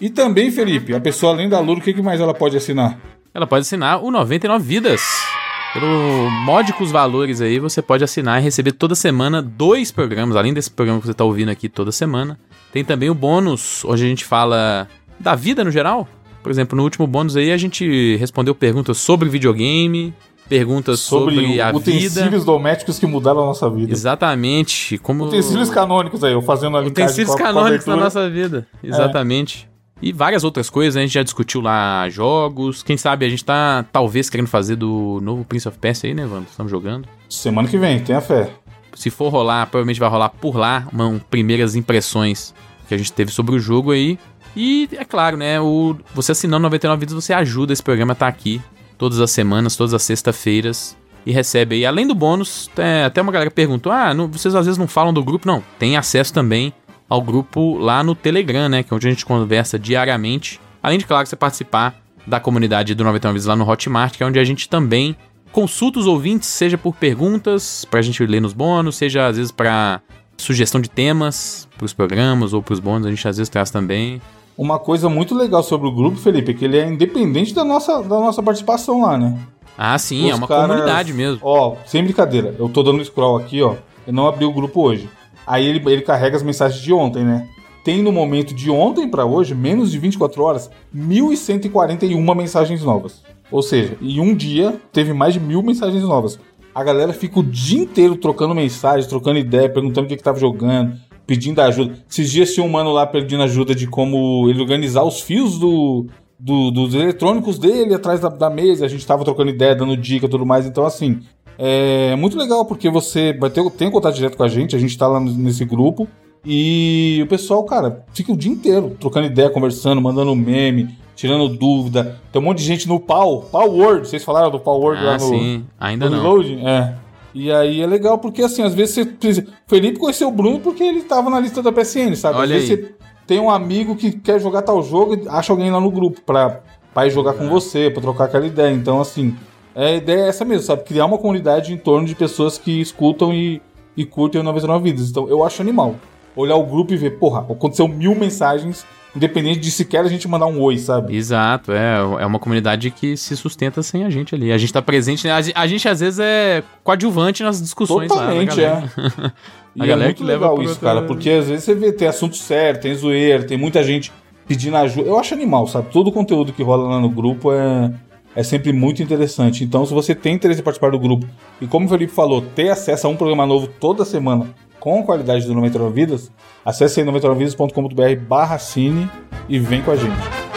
E também, Felipe, a pessoa além da Luro, o que mais ela pode assinar? Ela pode assinar o 99 Vidas. Pelo módicos valores aí, você pode assinar e receber toda semana dois programas, além desse programa que você está ouvindo aqui toda semana. Tem também o bônus, onde a gente fala da vida no geral. Por exemplo, no último bônus aí a gente respondeu perguntas sobre videogame, perguntas sobre, sobre a utensílios vida. Utensílios domésticos que mudaram a nossa vida. Exatamente. Como... Utensílios canônicos aí, eu fazendo a Utensílios canônicos na nossa vida. Exatamente. É. E várias outras coisas, né? a gente já discutiu lá jogos. Quem sabe a gente tá talvez querendo fazer do novo Prince of Persia aí, né, Vando? Estamos jogando. Semana que vem, tenha fé. Se for rolar, provavelmente vai rolar por lá uma, primeiras impressões que a gente teve sobre o jogo aí. E é claro, né? O, você assinando 99 Vidas, você ajuda esse programa a estar tá aqui todas as semanas, todas as sextas-feiras. E recebe aí, além do bônus, é, até uma galera perguntou: ah, não, vocês às vezes não falam do grupo? Não, tem acesso também ao grupo lá no Telegram, né? Que é onde a gente conversa diariamente. Além de, claro, você participar da comunidade do 99 Vezes lá no Hotmart, que é onde a gente também consulta os ouvintes, seja por perguntas, pra gente ler nos bônus, seja às vezes pra sugestão de temas pros programas ou pros bônus, a gente às vezes traz também. Uma coisa muito legal sobre o grupo, Felipe, é que ele é independente da nossa, da nossa participação lá, né? Ah, sim, Os é uma caras, comunidade mesmo. Ó, sem brincadeira, eu tô dando scroll aqui, ó. Eu não abri o grupo hoje. Aí ele, ele carrega as mensagens de ontem, né? Tem no momento de ontem para hoje, menos de 24 horas, 1.141 mensagens novas. Ou seja, em um dia teve mais de mil mensagens novas. A galera fica o dia inteiro trocando mensagens, trocando ideia, perguntando o que, que tava jogando, pedindo ajuda. Esses dias tinha um mano lá pedindo ajuda de como ele organizar os fios do, do, dos eletrônicos dele atrás da, da mesa. A gente tava trocando ideia, dando dica e tudo mais. Então, assim, é muito legal porque você vai ter, tem contato direto com a gente, a gente tá lá nesse grupo. E o pessoal, cara, fica o dia inteiro trocando ideia, conversando, mandando meme, tirando dúvida. Tem um monte de gente no Pau, Pau Word, vocês falaram do Pau Word ah, lá no. Sim, ainda no não. Loading? É. E aí é legal porque, assim, às vezes você. Felipe conheceu o Bruno porque ele tava na lista da PSN, sabe? Olha às vezes aí. você tem um amigo que quer jogar tal jogo e acha alguém lá no grupo pra, pra ir jogar é. com você, pra trocar aquela ideia. Então, assim, é, a ideia é essa mesmo, sabe? Criar uma comunidade em torno de pessoas que escutam e, e curtem o 99 Vidas. Então eu acho animal. Olhar o grupo e ver, porra, aconteceu mil mensagens, independente de sequer a gente mandar um oi, sabe? Exato, é, é uma comunidade que se sustenta sem a gente ali. A gente tá presente, né? a, a gente às vezes é coadjuvante nas discussões Totalmente, lá. Totalmente, é. [LAUGHS] a e é muito legal isso, outra... cara, porque às vezes você vê, tem assunto certo, tem zoeira, tem muita gente pedindo ajuda. Eu acho animal, sabe? Todo o conteúdo que rola lá no grupo é, é sempre muito interessante. Então, se você tem interesse em participar do grupo e, como o Felipe falou, ter acesso a um programa novo toda semana com qualidade do 99 Vidas, acesse aí 99vidas.com.br barra cine e vem com a gente.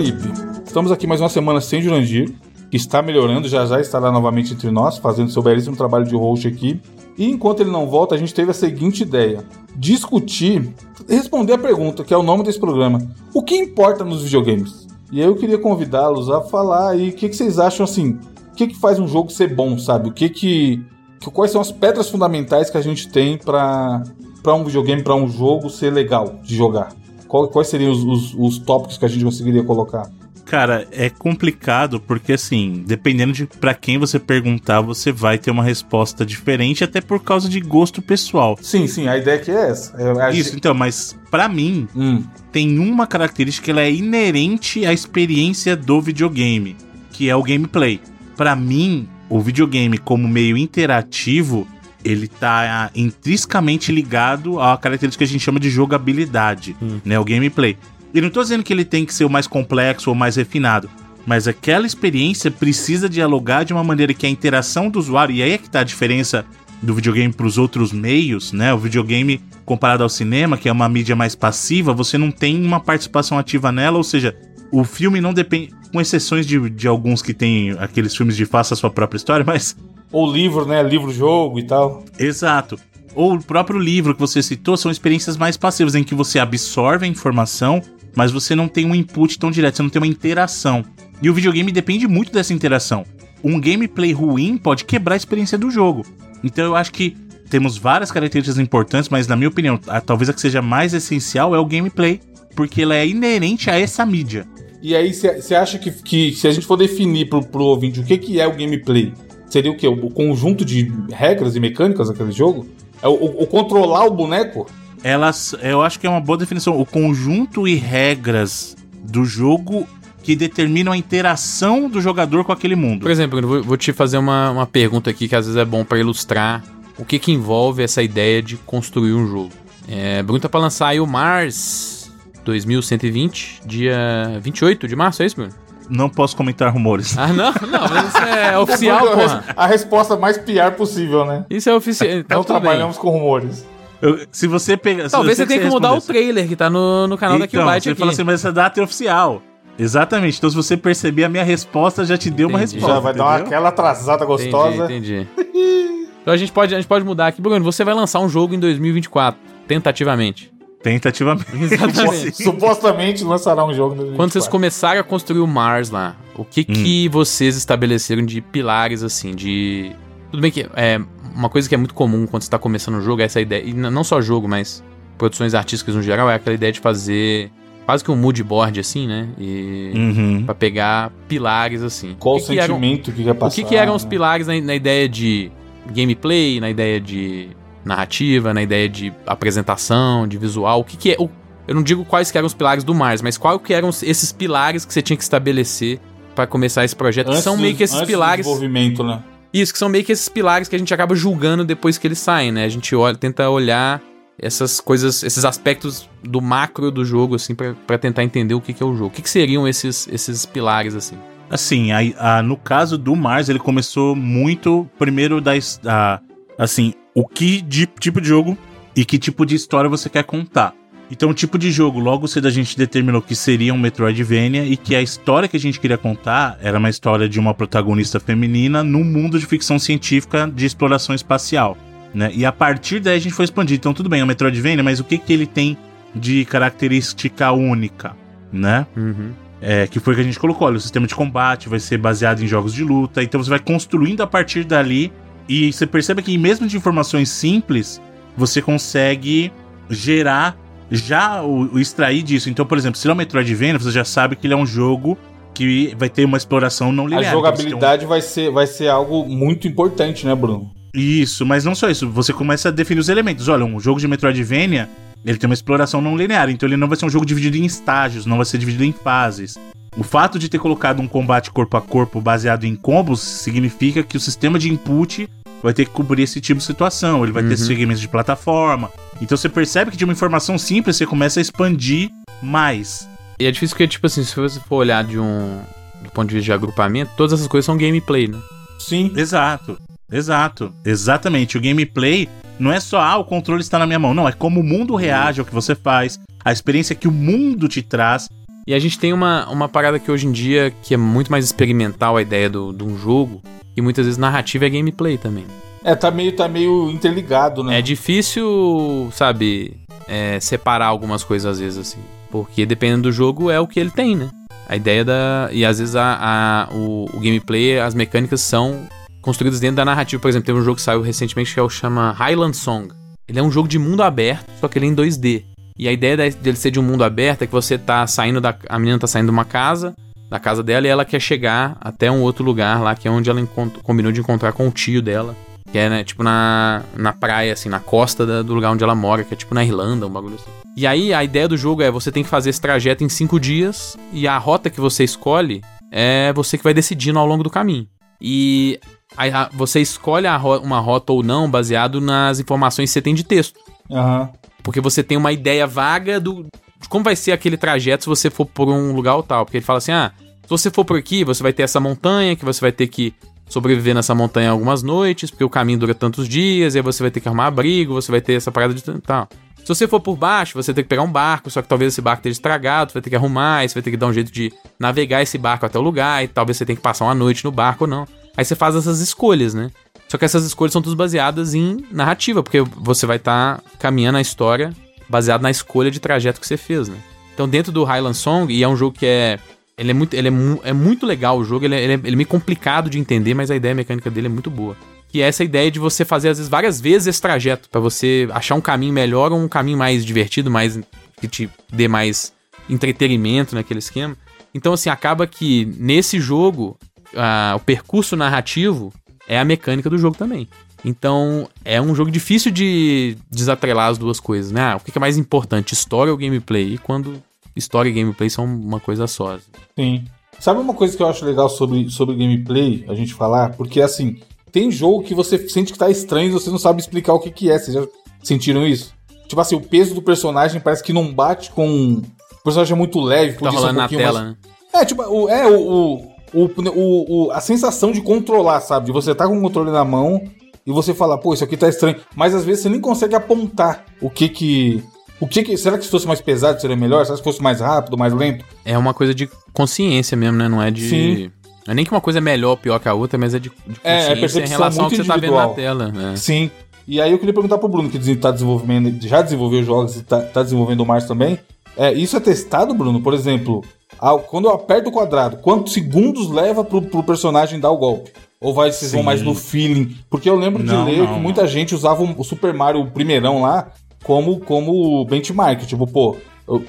Felipe. Estamos aqui mais uma semana sem Jurandir, que está melhorando, já já estará novamente entre nós, fazendo seu belíssimo trabalho de host aqui. E enquanto ele não volta, a gente teve a seguinte ideia: discutir, responder a pergunta, que é o nome desse programa: o que importa nos videogames? E aí eu queria convidá-los a falar aí o que, que vocês acham assim, o que, que faz um jogo ser bom, sabe? O que que. Quais são as pedras fundamentais que a gente tem para um videogame, para um jogo ser legal de jogar? Quais seriam os, os, os tópicos que a gente conseguiria colocar? Cara, é complicado porque assim, dependendo de para quem você perguntar, você vai ter uma resposta diferente até por causa de gosto pessoal. Sim, sim, a ideia que é essa. É, Isso, então, mas para mim hum. tem uma característica que ela é inerente à experiência do videogame, que é o gameplay. Para mim, o videogame como meio interativo, ele tá intrinsecamente ligado à característica que a gente chama de jogabilidade, hum. né, o gameplay. E não tô dizendo que ele tem que ser o mais complexo ou mais refinado, mas aquela experiência precisa dialogar de uma maneira que a interação do usuário, e aí é que tá a diferença do videogame para os outros meios, né? O videogame comparado ao cinema, que é uma mídia mais passiva, você não tem uma participação ativa nela, ou seja, o filme não depende, com exceções de, de alguns que tem aqueles filmes de faça a sua própria história, [LAUGHS] mas ou livro, né? Livro-jogo e tal. Exato ou o próprio livro que você citou são experiências mais passivas em que você absorve a informação mas você não tem um input tão direto, você não tem uma interação. E o videogame depende muito dessa interação. Um gameplay ruim pode quebrar a experiência do jogo. Então eu acho que temos várias características importantes, mas na minha opinião, a, talvez a que seja mais essencial é o gameplay, porque ela é inerente a essa mídia. E aí, você acha que, que, se a gente for definir pro, pro ouvinte o que, que é o gameplay, seria o quê? O conjunto de regras e mecânicas daquele jogo? É o, o, o controlar o boneco? elas, eu acho que é uma boa definição. O conjunto e regras do jogo que determinam a interação do jogador com aquele mundo. Por exemplo, eu vou, vou te fazer uma, uma pergunta aqui que às vezes é bom para ilustrar o que, que envolve essa ideia de construir um jogo. É, pergunta para lançar aí o Mars 2120, dia 28 de março, é isso, Bruno? Não posso comentar rumores. Ah, não? Não, mas isso é [LAUGHS] oficial, porra. A resposta mais pior possível, né? Isso é oficial. Então, não trabalhamos bem. com rumores. Eu, se você pegar. Talvez você tenha que mudar o trailer que tá no, no canal então, da Killbyte você aqui. fala assim, mas essa data é oficial. Exatamente. Então, se você perceber, a minha resposta já te deu entendi. uma resposta. Já vai entendeu? dar uma, aquela atrasada gostosa. Entendi, entendi. [LAUGHS] então a gente, pode, a gente pode mudar aqui. Bruno, você vai lançar um jogo em 2024, tentativamente. Tentativamente. [LAUGHS] Exatamente. Supostamente lançará um jogo em 2024. Quando vocês começarem a construir o Mars lá, o que, hum. que vocês estabeleceram de pilares, assim, de. Tudo bem que é, uma coisa que é muito comum quando você tá começando um jogo é essa ideia, e não só jogo, mas produções artísticas no geral, é aquela ideia de fazer quase que um mood board, assim, né? E uhum. pra pegar pilares, assim. Qual o, que sentimento que, eram, que quer passar? O que, que eram os pilares na, na, ideia de gameplay, na ideia de narrativa, na ideia de apresentação, de visual? O que, que é. O, eu não digo quais que eram os pilares do Mars, mas quais que eram esses pilares que você tinha que estabelecer para começar esse projeto? Antes que são meio que esses pilares. Desenvolvimento, né? Isso, que são meio que esses pilares que a gente acaba julgando depois que eles saem, né? A gente olha, tenta olhar essas coisas, esses aspectos do macro do jogo, assim, para tentar entender o que, que é o jogo. O que, que seriam esses, esses pilares, assim? Assim, a, a, no caso do Mars, ele começou muito primeiro da. A, assim, o que de, tipo de jogo e que tipo de história você quer contar. Então, o tipo de jogo, logo cedo a gente determinou que seria um Metroidvania e que a história que a gente queria contar era uma história de uma protagonista feminina num mundo de ficção científica de exploração espacial. Né? E a partir daí a gente foi expandir. Então, tudo bem, é um Metroidvania, mas o que, que ele tem de característica única, né? Uhum. É, que foi que a gente colocou. Olha, o sistema de combate vai ser baseado em jogos de luta. Então você vai construindo a partir dali. E você percebe que, mesmo de informações simples, você consegue gerar já o, extrair disso. Então, por exemplo, se ele é um Metroidvania, você já sabe que ele é um jogo que vai ter uma exploração não linear. A jogabilidade um... vai, ser, vai ser algo muito importante, né, Bruno? Isso, mas não só isso. Você começa a definir os elementos. Olha, um jogo de Metroidvania, ele tem uma exploração não linear, então ele não vai ser um jogo dividido em estágios, não vai ser dividido em fases. O fato de ter colocado um combate corpo a corpo baseado em combos significa que o sistema de input vai ter que cobrir esse tipo de situação. Ele vai uhum. ter segmentos de plataforma. Então você percebe que de uma informação simples você começa a expandir mais. E é difícil porque, tipo assim, se você for olhar de um. do ponto de vista de agrupamento, todas essas coisas são gameplay, né? Sim. Exato. Exato. Exatamente. O gameplay não é só, ah, o controle está na minha mão. Não, é como o mundo reage ao que você faz, a experiência que o mundo te traz. E a gente tem uma, uma parada que hoje em dia que é muito mais experimental a ideia de um jogo, e muitas vezes narrativa é gameplay também. É, tá meio, tá meio interligado, né? É difícil, sabe, é, separar algumas coisas às vezes, assim. Porque dependendo do jogo, é o que ele tem, né? A ideia da. E às vezes a, a o, o, gameplay, as mecânicas são construídas dentro da narrativa. Por exemplo, teve um jogo que saiu recentemente que é o chama Highland Song. Ele é um jogo de mundo aberto, só que ele é em 2D. E a ideia dele ser de um mundo aberto é que você tá saindo da. A menina tá saindo de uma casa, da casa dela, e ela quer chegar até um outro lugar lá, que é onde ela combinou de encontrar com o tio dela. Que é, né, tipo, na, na praia, assim, na costa da, do lugar onde ela mora, que é tipo na Irlanda, um bagulho assim. E aí, a ideia do jogo é você tem que fazer esse trajeto em cinco dias, e a rota que você escolhe é você que vai decidindo ao longo do caminho. E aí, você escolhe ro uma rota ou não baseado nas informações que você tem de texto. Uhum. Porque você tem uma ideia vaga do, de como vai ser aquele trajeto se você for por um lugar ou tal. Porque ele fala assim, ah, se você for por aqui, você vai ter essa montanha que você vai ter que sobreviver nessa montanha algumas noites, porque o caminho dura tantos dias, e aí você vai ter que arrumar abrigo, você vai ter essa parada de tal. Se você for por baixo, você tem que pegar um barco, só que talvez esse barco esteja estragado, você vai ter que arrumar, você vai ter que dar um jeito de navegar esse barco até o lugar, e talvez você tenha que passar uma noite no barco ou não. Aí você faz essas escolhas, né? Só que essas escolhas são todas baseadas em narrativa, porque você vai estar tá caminhando a história baseado na escolha de trajeto que você fez, né? Então, dentro do Highland Song, e é um jogo que é ele é muito, ele é, mu é muito legal o jogo, ele é, ele, é, ele é meio complicado de entender, mas a ideia mecânica dele é muito boa. Que é essa ideia de você fazer, às vezes, várias vezes esse trajeto, para você achar um caminho melhor ou um caminho mais divertido, mais que te dê mais entretenimento naquele esquema. Então, assim, acaba que nesse jogo, uh, o percurso narrativo é a mecânica do jogo também. Então, é um jogo difícil de desatrelar as duas coisas, né? Ah, o que é mais importante, história ou gameplay? E quando história e gameplay são uma coisa só. Sim. Sabe uma coisa que eu acho legal sobre, sobre gameplay, a gente falar? Porque, assim, tem jogo que você sente que tá estranho e você não sabe explicar o que que é. Vocês já sentiram isso? Tipo assim, o peso do personagem parece que não bate com... O personagem é muito leve. Tá rolando um na tela, mais... né? É, tipo, o, é, o, o, o, o, a sensação de controlar, sabe? De você tá com o controle na mão e você falar, pô, isso aqui tá estranho. Mas às vezes você nem consegue apontar o que que o que, que, será que se fosse mais pesado seria melhor? Será que fosse mais rápido, mais lento? É uma coisa de consciência mesmo, né? Não é de. Sim. Não é nem que uma coisa é melhor ou pior que a outra, mas é de, de consciência é, é em relação ao que você tá vendo na tela. Né? Sim. E aí eu queria perguntar pro Bruno, que tá desenvolvendo, já desenvolveu jogos e tá, tá desenvolvendo mais também. É, isso é testado, Bruno? Por exemplo, ao, quando eu aperto o quadrado, quantos segundos leva pro, pro personagem dar o golpe? Ou vai, vocês Sim. vão mais no feeling? Porque eu lembro não, de ler não, que muita não. gente usava o Super Mario o primeirão lá como, como benchmark. Tipo, pô,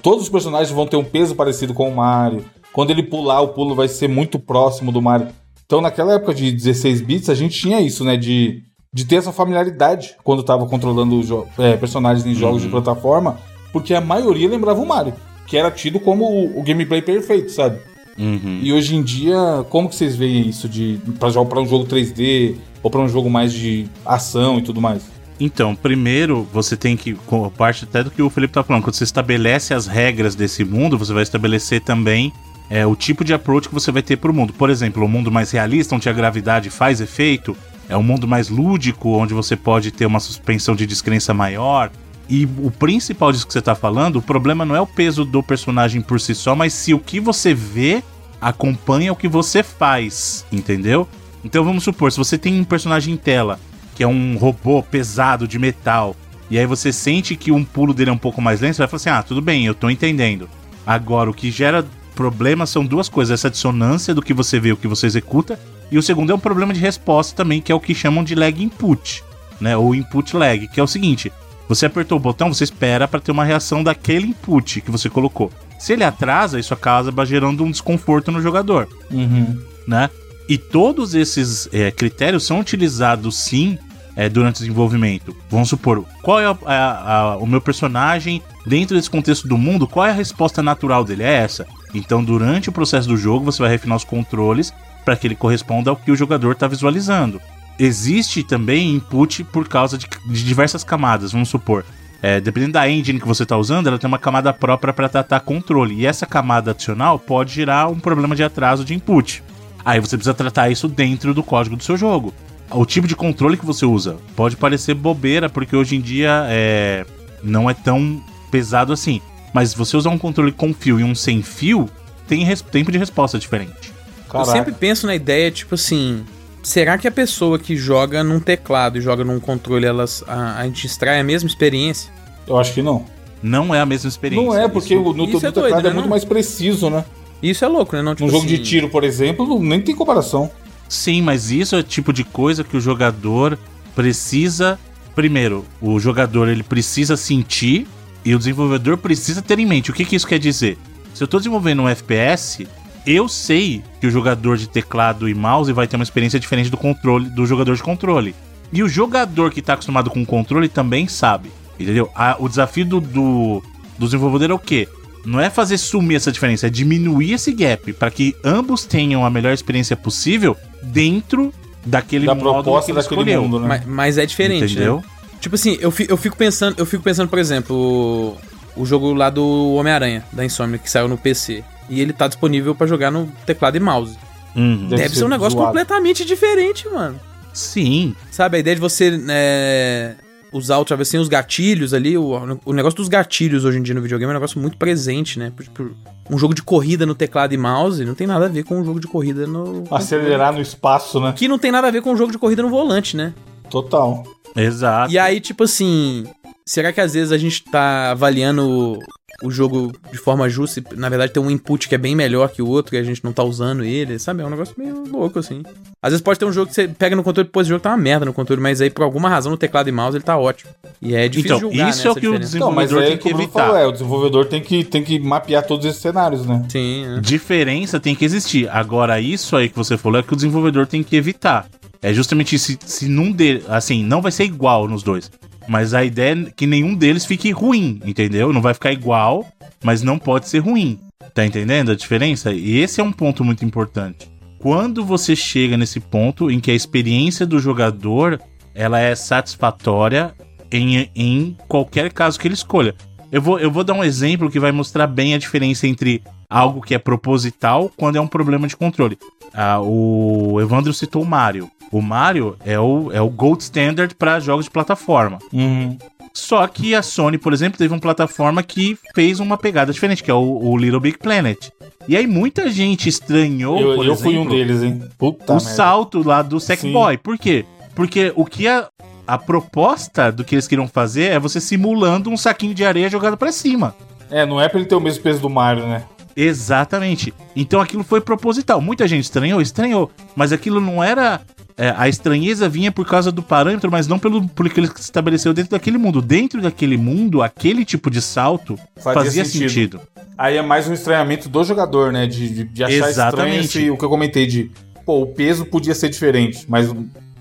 todos os personagens vão ter um peso parecido com o Mario. Quando ele pular, o pulo vai ser muito próximo do Mario. Então, naquela época de 16 bits, a gente tinha isso, né? De, de ter essa familiaridade quando tava controlando é, personagens em jogos uhum. de plataforma, porque a maioria lembrava o Mario, que era tido como o, o gameplay perfeito, sabe? Uhum. E hoje em dia, como que vocês veem isso de para um jogo 3D ou para um jogo mais de ação e tudo mais? Então, primeiro você tem que, parte até do que o Felipe tá falando, quando você estabelece as regras desse mundo, você vai estabelecer também é, o tipo de approach que você vai ter pro mundo. Por exemplo, o um mundo mais realista, onde a gravidade faz efeito, é um mundo mais lúdico, onde você pode ter uma suspensão de descrença maior. E o principal disso que você tá falando, o problema não é o peso do personagem por si só, mas se o que você vê acompanha o que você faz, entendeu? Então vamos supor, se você tem um personagem em tela que é um robô pesado de metal, e aí você sente que um pulo dele é um pouco mais lento, você vai falar assim: ah, tudo bem, eu tô entendendo. Agora, o que gera problema são duas coisas: essa dissonância do que você vê e o que você executa, e o segundo é um problema de resposta também, que é o que chamam de lag input, né? Ou input lag, que é o seguinte: você apertou o botão, você espera para ter uma reação daquele input que você colocou. Se ele atrasa, isso acaba gerando um desconforto no jogador, uhum. né? E todos esses é, critérios são utilizados sim é, durante o desenvolvimento. Vamos supor, qual é a, a, a, o meu personagem dentro desse contexto do mundo? Qual é a resposta natural dele? É essa. Então, durante o processo do jogo, você vai refinar os controles para que ele corresponda ao que o jogador está visualizando. Existe também input por causa de, de diversas camadas. Vamos supor, é, dependendo da engine que você está usando, ela tem uma camada própria para tratar controle. E essa camada adicional pode gerar um problema de atraso de input. Aí você precisa tratar isso dentro do código do seu jogo. O tipo de controle que você usa pode parecer bobeira, porque hoje em dia é, não é tão pesado assim. Mas você usar um controle com fio e um sem fio, tem tempo de resposta diferente. Caraca. Eu sempre penso na ideia, tipo assim, será que a pessoa que joga num teclado e joga num controle, elas, a, a gente extrai a mesma experiência? Eu acho que não. Não é a mesma experiência. Não é, porque isso, o no, isso é teclado doido, é né, muito não? mais preciso, né? Isso é louco, né? Não, tipo Num jogo assim... de tiro, por exemplo, nem tem comparação. Sim, mas isso é o tipo de coisa que o jogador precisa. Primeiro, o jogador ele precisa sentir e o desenvolvedor precisa ter em mente. O que, que isso quer dizer? Se eu estou desenvolvendo um FPS, eu sei que o jogador de teclado e mouse vai ter uma experiência diferente do controle do jogador de controle. E o jogador que está acostumado com o controle também sabe. Entendeu? A, o desafio do, do, do desenvolvedor é o quê? Não é fazer sumir essa diferença, é diminuir esse gap para que ambos tenham a melhor experiência possível dentro daquele da modo proposta que ele daquele escolheu. mundo, né? mas, mas, é diferente, né? Entendeu? Né? Tipo assim, eu fico, eu fico pensando, eu fico pensando, por exemplo, o, o jogo lá do Homem-Aranha, da Insomnia, que saiu no PC. E ele tá disponível para jogar no teclado e mouse. Uhum. Deve, Deve, ser, um negócio zoado. completamente diferente, mano. Sim. Sabe, a ideia de você é, usar o travesseiro, os gatilhos ali, o, o negócio dos gatilhos hoje em dia no videogame é um negócio muito presente, né? Tipo, um jogo de corrida no teclado e mouse não tem nada a ver com um jogo de corrida no. Acelerar no espaço, né? Que não tem nada a ver com um jogo de corrida no volante, né? Total. Exato. E aí, tipo assim, será que às vezes a gente tá avaliando o jogo de forma justa e, na verdade, tem um input que é bem melhor que o outro e a gente não tá usando ele, sabe? É um negócio meio louco, assim. Às vezes pode ter um jogo que você pega no controle e depois o jogo tá uma merda no controle, mas aí por alguma razão no teclado e mouse ele tá ótimo. E é difícil então, julgar, isso né, é o que o desenvolvedor não, tem que evitar. Falou, é, o desenvolvedor tem que, tem que mapear todos esses cenários, né? Sim. É. Diferença tem que existir. Agora, isso aí que você falou é que o desenvolvedor tem que evitar. É justamente se, se num deles. Assim, não vai ser igual nos dois. Mas a ideia é que nenhum deles fique ruim, entendeu? Não vai ficar igual, mas não pode ser ruim. Tá entendendo a diferença? E esse é um ponto muito importante. Quando você chega nesse ponto em que a experiência do jogador ela é satisfatória em, em qualquer caso que ele escolha. Eu vou, eu vou dar um exemplo que vai mostrar bem a diferença entre algo que é proposital quando é um problema de controle. Ah, o Evandro citou o Mario. O Mario é o, é o gold standard para jogos de plataforma. Uhum. Só que a Sony, por exemplo, teve uma plataforma que fez uma pegada diferente, que é o, o Little Big Planet. E aí muita gente estranhou, eu, eu exemplo, fui um deles, hein? Puta o merda. salto lá do Sackboy. Por quê? Porque o que a, a proposta do que eles queriam fazer é você simulando um saquinho de areia jogado para cima. É, não é pra ele ter o mesmo peso do Mario, né? Exatamente. Então aquilo foi proposital. Muita gente estranhou, estranhou. Mas aquilo não era é, a estranheza vinha por causa do parâmetro, mas não pelo por que ele estabeleceu dentro daquele mundo. Dentro daquele mundo, aquele tipo de salto fazia, fazia sentido. sentido. Aí é mais um estranhamento do jogador, né? De, de, de achar Exatamente. estranho esse, o que eu comentei de, pô, o peso podia ser diferente, mas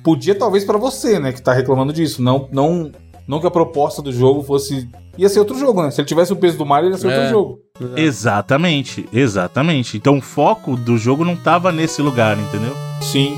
podia talvez para você, né, que tá reclamando disso. Não, não, não que a proposta do jogo fosse ia ser outro jogo, né? Se ele tivesse o peso do Mario, ia ser é. outro jogo. Exatamente, exatamente. Então o foco do jogo não tava nesse lugar, entendeu? Sim.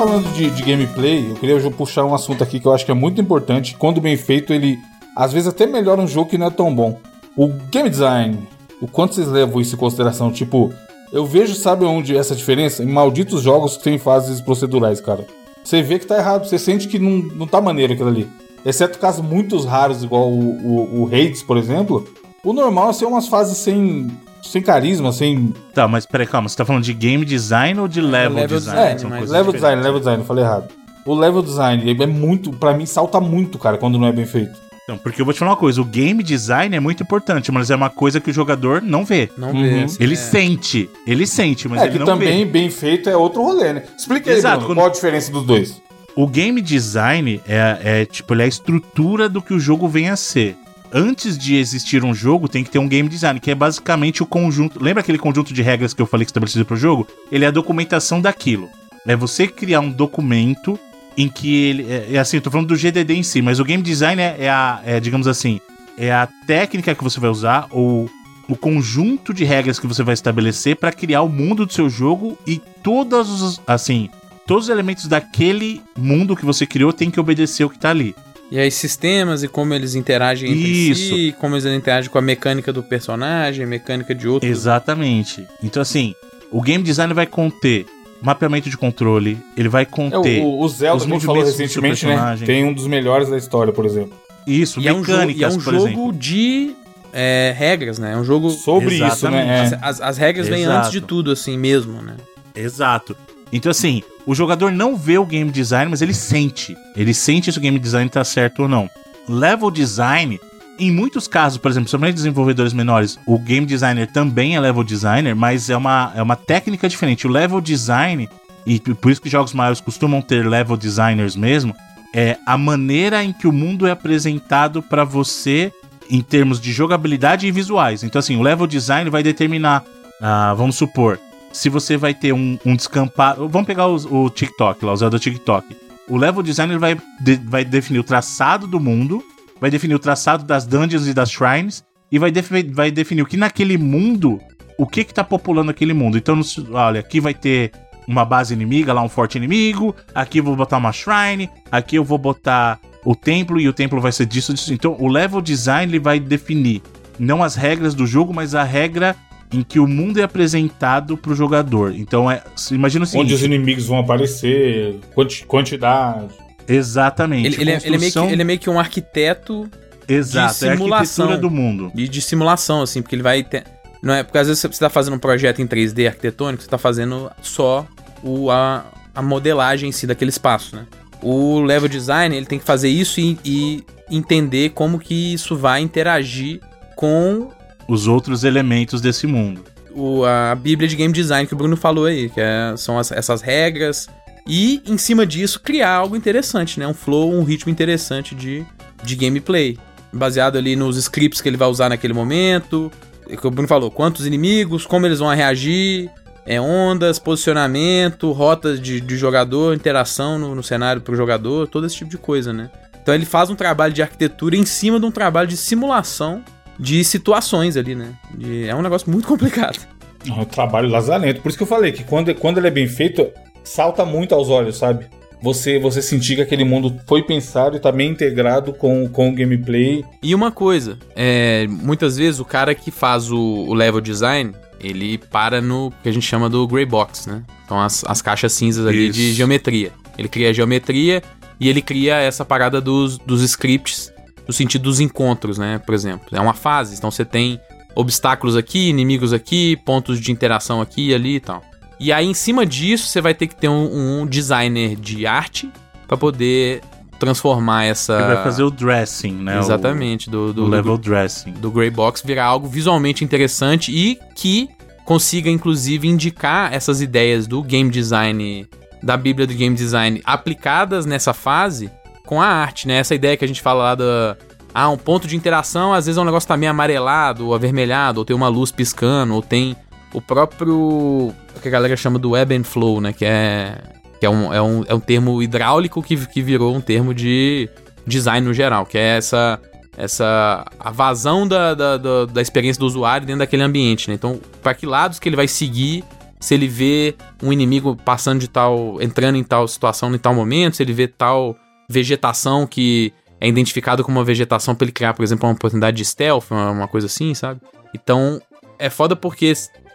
Falando de, de, gameplay, eu queria puxar um assunto aqui que eu acho que é muito importante. Quando bem feito, ele às vezes até melhora um jogo que não é tão bom. O game design, o quanto vocês levam isso em consideração? Tipo, eu vejo, sabe onde essa diferença? Em malditos jogos que tem fases procedurais, cara. Você vê que tá errado, você sente que não, não tá maneiro aquilo ali. Exceto casos muito raros, igual o, o, o Hades, por exemplo. O normal é ser umas fases sem sem carisma, sem. Tá, mas peraí, calma, você tá falando de game design ou de level, level design? É, level diferentes. design, level design, falei errado. O level design é muito, para mim salta muito, cara, quando não é bem feito. Então, porque eu vou te falar uma coisa, o game design é muito importante, mas é uma coisa que o jogador não vê. Não uhum. vê. Ele é. sente, ele sente, mas é, ele não vê. É que também bem feito é outro rolê, né? Explica aí, Bruno, quando... qual a diferença dos dois. O game design é, é tipo, ele é a estrutura do que o jogo vem a ser antes de existir um jogo, tem que ter um game design, que é basicamente o conjunto. Lembra aquele conjunto de regras que eu falei que estabelecido para o jogo? Ele é a documentação daquilo. É você criar um documento em que ele. É, é assim, eu tô falando do GDD em si, mas o game design é, é a. É, digamos assim, é a técnica que você vai usar, ou o conjunto de regras que você vai estabelecer para criar o mundo do seu jogo e todos os assim, todos os elementos daquele mundo que você criou tem que obedecer o que tá ali. E aí, sistemas e como eles interagem entre Isso. si, como eles interagem com a mecânica do personagem, mecânica de outro. Exatamente. Então, assim, o game design vai conter mapeamento de controle, ele vai É, conter. o, o Zelda, gente falou recentemente, né? Tem um dos melhores da história, por exemplo. Isso, E é um jogo, mecânicas, e é um por jogo exemplo. de é, regras, né? É um jogo. Sobre isso, Exatamente. né? As, É. as- as regras vêm Exato. antes de tudo, assim mesmo, né? Exato. Então, assim, o jogador não vê o game design, mas ele sente. Ele sente se o game design tá certo ou não. Level design, em muitos casos, por exemplo, somente desenvolvedores menores, o game designer também é level designer, mas é uma, é uma técnica diferente. O level design, e por isso que jogos maiores costumam ter level designers mesmo, é a maneira em que o mundo é apresentado pra você em termos de jogabilidade e visuais. Então, assim, o level design vai determinar, ah, vamos supor, se você vai ter um, um descampado. Vamos pegar o TikTok lá, o Zelda TikTok. O level designer vai, de- vai definir o traçado do mundo, vai definir o traçado das dungeons e das shrines, e vai, defi- vai definir o que naquele mundo, o que que tá populando aquele mundo. Então, no- olha, aqui vai ter uma base inimiga, lá um forte inimigo, aqui eu vou botar uma shrine, aqui eu vou botar o templo, e o templo vai ser disso, disso. Então, o level design ele vai definir não as regras do jogo, mas a regra em que o mundo é apresentado pro jogador. Então, é, imagina o seguinte... Onde os inimigos vão aparecer, quanti- quantidade. Exatamente. Ele, ele é, ele é meio que, construção- ele é meio que um arquiteto Exato, de é a simulação. arquitetura do mundo. de, de simulação, assim, porque ele vai ter. Não é, porque às vezes você tá fazendo um projeto em 3D arquitetônico, você tá fazendo só o, a, a modelagem em si daquele espaço, né? O level design, ele tem que fazer isso e, e entender como que isso vai interagir com Os outros elementos desse mundo. o, a bíblia de game design que o Bruno falou aí, que é- são as- essas regras. E, em cima disso, criar algo interessante, né? Um flow, um ritmo interessante de, de gameplay. Baseado ali nos scripts que ele vai usar naquele momento. que o Bruno falou, quantos inimigos, como eles vão reagir, é, ondas, posicionamento, rotas de, de jogador, interação no, no cenário pro jogador, todo esse tipo de coisa, né? Então ele faz um trabalho de arquitetura em cima de um trabalho de simulação de situações ali, né? De- é um negócio muito complicado. É um trabalho lazarento. Por isso que eu falei que quando, quando ele é bem feito, salta muito aos olhos, sabe? Você, você sentir que aquele mundo foi pensado e tá bem integrado com, com o gameplay. E uma coisa, é, muitas vezes o cara que faz o, o level design, ele para no que a gente chama do gray box, né? São as, as caixas cinzas ali Isso. de geometria. Ele cria a geometria e ele cria essa parada dos, dos scripts no sentido dos encontros, né? Por exemplo, é uma fase, então você tem obstáculos aqui, inimigos aqui, pontos de interação aqui e ali e tal. E aí, em cima disso, você vai ter que ter um, um designer de arte para poder transformar essa. Ele vai fazer o dressing, né? Exatamente, do, O, do, level dressing. do Grey Box virar algo visualmente interessante e que consiga, inclusive, indicar essas ideias do game design, da Bíblia do game design, aplicadas nessa fase com a arte, né? Essa ideia que a gente fala lá da. Ah, um ponto de interação, às vezes é um negócio tá meio amarelado, ou avermelhado, ou tem uma luz piscando, ou tem o próprio. o que a galera chama do ebb and flow, né? Que é. Que é um, é um, é um termo hidráulico que, que virou um termo de design no geral, que é essa essa a vazão da, da, da, da experiência do usuário dentro daquele ambiente, né? Então, para que lados que ele vai seguir se ele vê um inimigo passando de tal, entrando em tal situação em tal momento, se ele vê tal vegetação que é identificado como uma vegetação para ele criar, por exemplo, uma oportunidade de stealth, uma, coisa assim, sabe? Então, é foda porque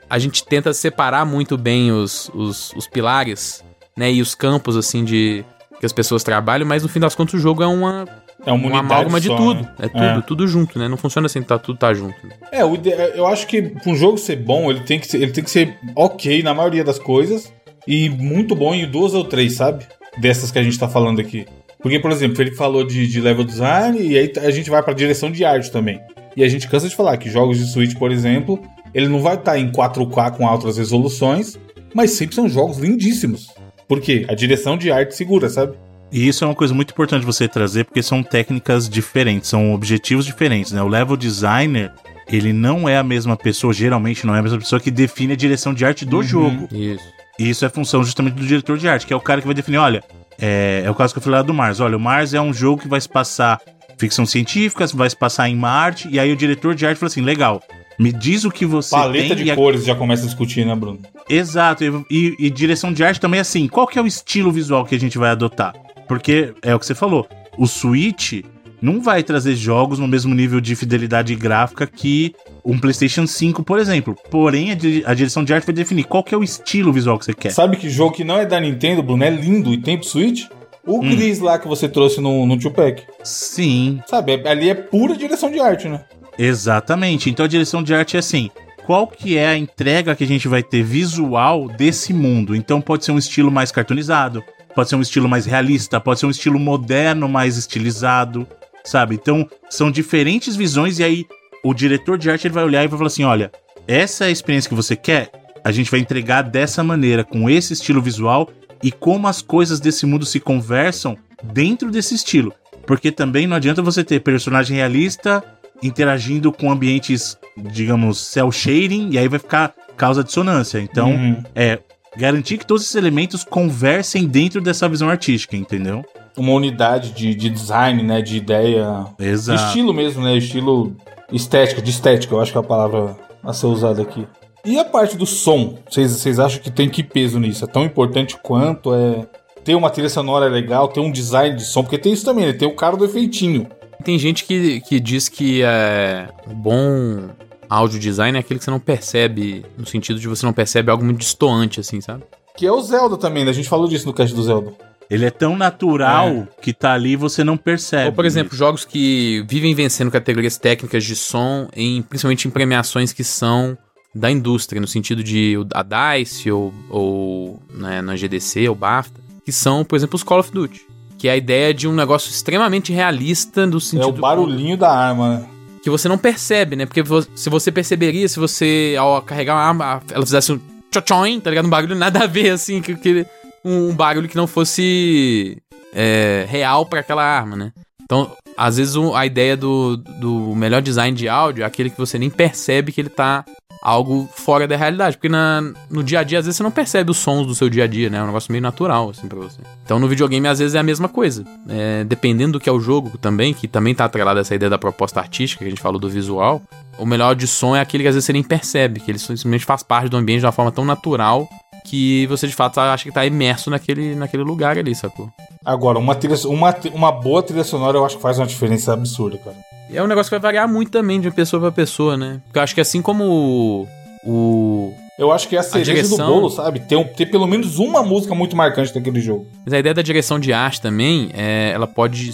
a gente tenta separar muito bem os, os, os pilares, né, e os campos, assim, de que as pessoas trabalham, mas no fim das contas o jogo é uma É uma uma amálgama de tudo. né? É tudo, É. tudo junto, né? Não funciona assim, tá, tudo tá junto. né? É, ide- eu acho que pra um jogo ser bom, ele tem que ser, ele tem que ser ok na maioria das coisas e muito bom em duas ou três, sabe? Dessas que a gente tá falando aqui. Porque, por exemplo, ele falou de, de level design e aí a gente vai pra direção de arte também. E a gente cansa de falar que jogos de Switch, por exemplo, ele não vai estar em 4K com altas resoluções, mas sempre são jogos lindíssimos. Por quê? A direção de arte segura, sabe? E isso é uma coisa muito importante você trazer, porque são técnicas diferentes, são objetivos diferentes, né? O level designer, ele não é a mesma pessoa, geralmente não é a mesma pessoa que define a direção de arte do jogo. Isso. E isso é função justamente do diretor de arte, que é o cara que vai definir, olha, é, é o caso que eu falei lá do Mars. Olha, o Mars é um jogo que vai se passar ficção científica, vai se passar em Marte, e aí o diretor de arte fala assim, legal, Me diz o que você Paleta tem de cores a... já começa a discutir, né, Bruno? Exato. E, e, direção de arte também é assim. Qual que é o estilo visual que a gente vai adotar? Porque é o que você falou. O Switch não vai trazer jogos no mesmo nível de fidelidade gráfica que um PlayStation 5, por exemplo. Porém, a, di a direção de arte vai definir qual que é o estilo visual que você quer. Sabe que jogo que não é da Nintendo, Bruno, é lindo e tem pro Switch? O hum. Gris lá que você trouxe no, no Tupac. Sim. Sabe, é, ali é pura direção de arte, né? Exatamente. Então a direção de arte é assim. Qual que é a entrega que a gente vai ter visual desse mundo? Então pode ser um estilo mais cartoonizado, pode ser um estilo mais realista, pode ser um estilo moderno mais estilizado, sabe? Então são diferentes visões e aí o diretor de arte ele vai olhar e vai falar assim: olha, essa é a experiência que você quer, a gente vai entregar dessa maneira, com esse estilo visual e como as coisas desse mundo se conversam dentro desse estilo. Porque também não adianta você ter personagem realista interagindo com ambientes, digamos, cel shading, e aí vai ficar causa dissonância. Então, uhum. é garantir que todos esses elementos conversem dentro dessa visão artística, entendeu? Uma unidade de, de design, né? De ideia. Exato. De estilo mesmo, né? Estilo estética, de estética, eu acho que é a palavra a ser usada aqui. E a parte do som? Vocês acham que tem que peso nisso? É tão importante quanto? É ter uma trilha sonora legal, ter um design de som? Porque tem isso também, né? Tem o cara do efeitinho. Tem gente que, que diz que é bom áudio design é aquele que você não percebe, no sentido de você não percebe algo muito distoante, assim, sabe? Que é o Zelda também, né? A gente falou disso no cast do Zelda. Ele é tão natural é. que tá ali e você não percebe. Ou, por exemplo, jogos que vivem vencendo categorias técnicas de som, em, principalmente em premiações que são da indústria, no sentido de a DICE ou, ou né, na GDC ou BAFTA, que são, por exemplo, os Call of Duty. Que é a ideia de um negócio extremamente realista no sentido. É o barulhinho da arma, né? Que você não percebe, né? Porque se você perceberia, se você, ao carregar uma arma, ela fizesse um tchotchoin, tá ligado? Um barulho nada a ver, assim, que, que um barulho que não fosse é, real para aquela arma, né? Então, às vezes a ideia do, do melhor design de áudio é aquele que você nem percebe que ele tá algo fora da realidade. Porque na, no dia a dia, às vezes, você não percebe os sons do seu dia a dia, né? É um negócio meio natural, assim, pra você. Então, no videogame, às vezes, é a mesma coisa. É, dependendo do que é o jogo também, que também tá atrelado a essa ideia da proposta artística, que a gente falou do visual, o melhor de som é aquele que às vezes você nem percebe, que ele simplesmente faz parte do ambiente de uma forma tão natural que você de fato acha que tá imerso naquele, naquele lugar ali, sacou? Agora, uma, trilha, uma, uma boa trilha sonora eu acho que faz uma diferença absurda, cara. É um negócio que vai variar muito também de pessoa para pessoa, né? Porque eu acho que assim como o. Eu acho que é a cereja a direção... do bolo, sabe? Ter, um, ter pelo menos uma música muito marcante daquele jogo. Mas a ideia da direção de arte também, é, ela pode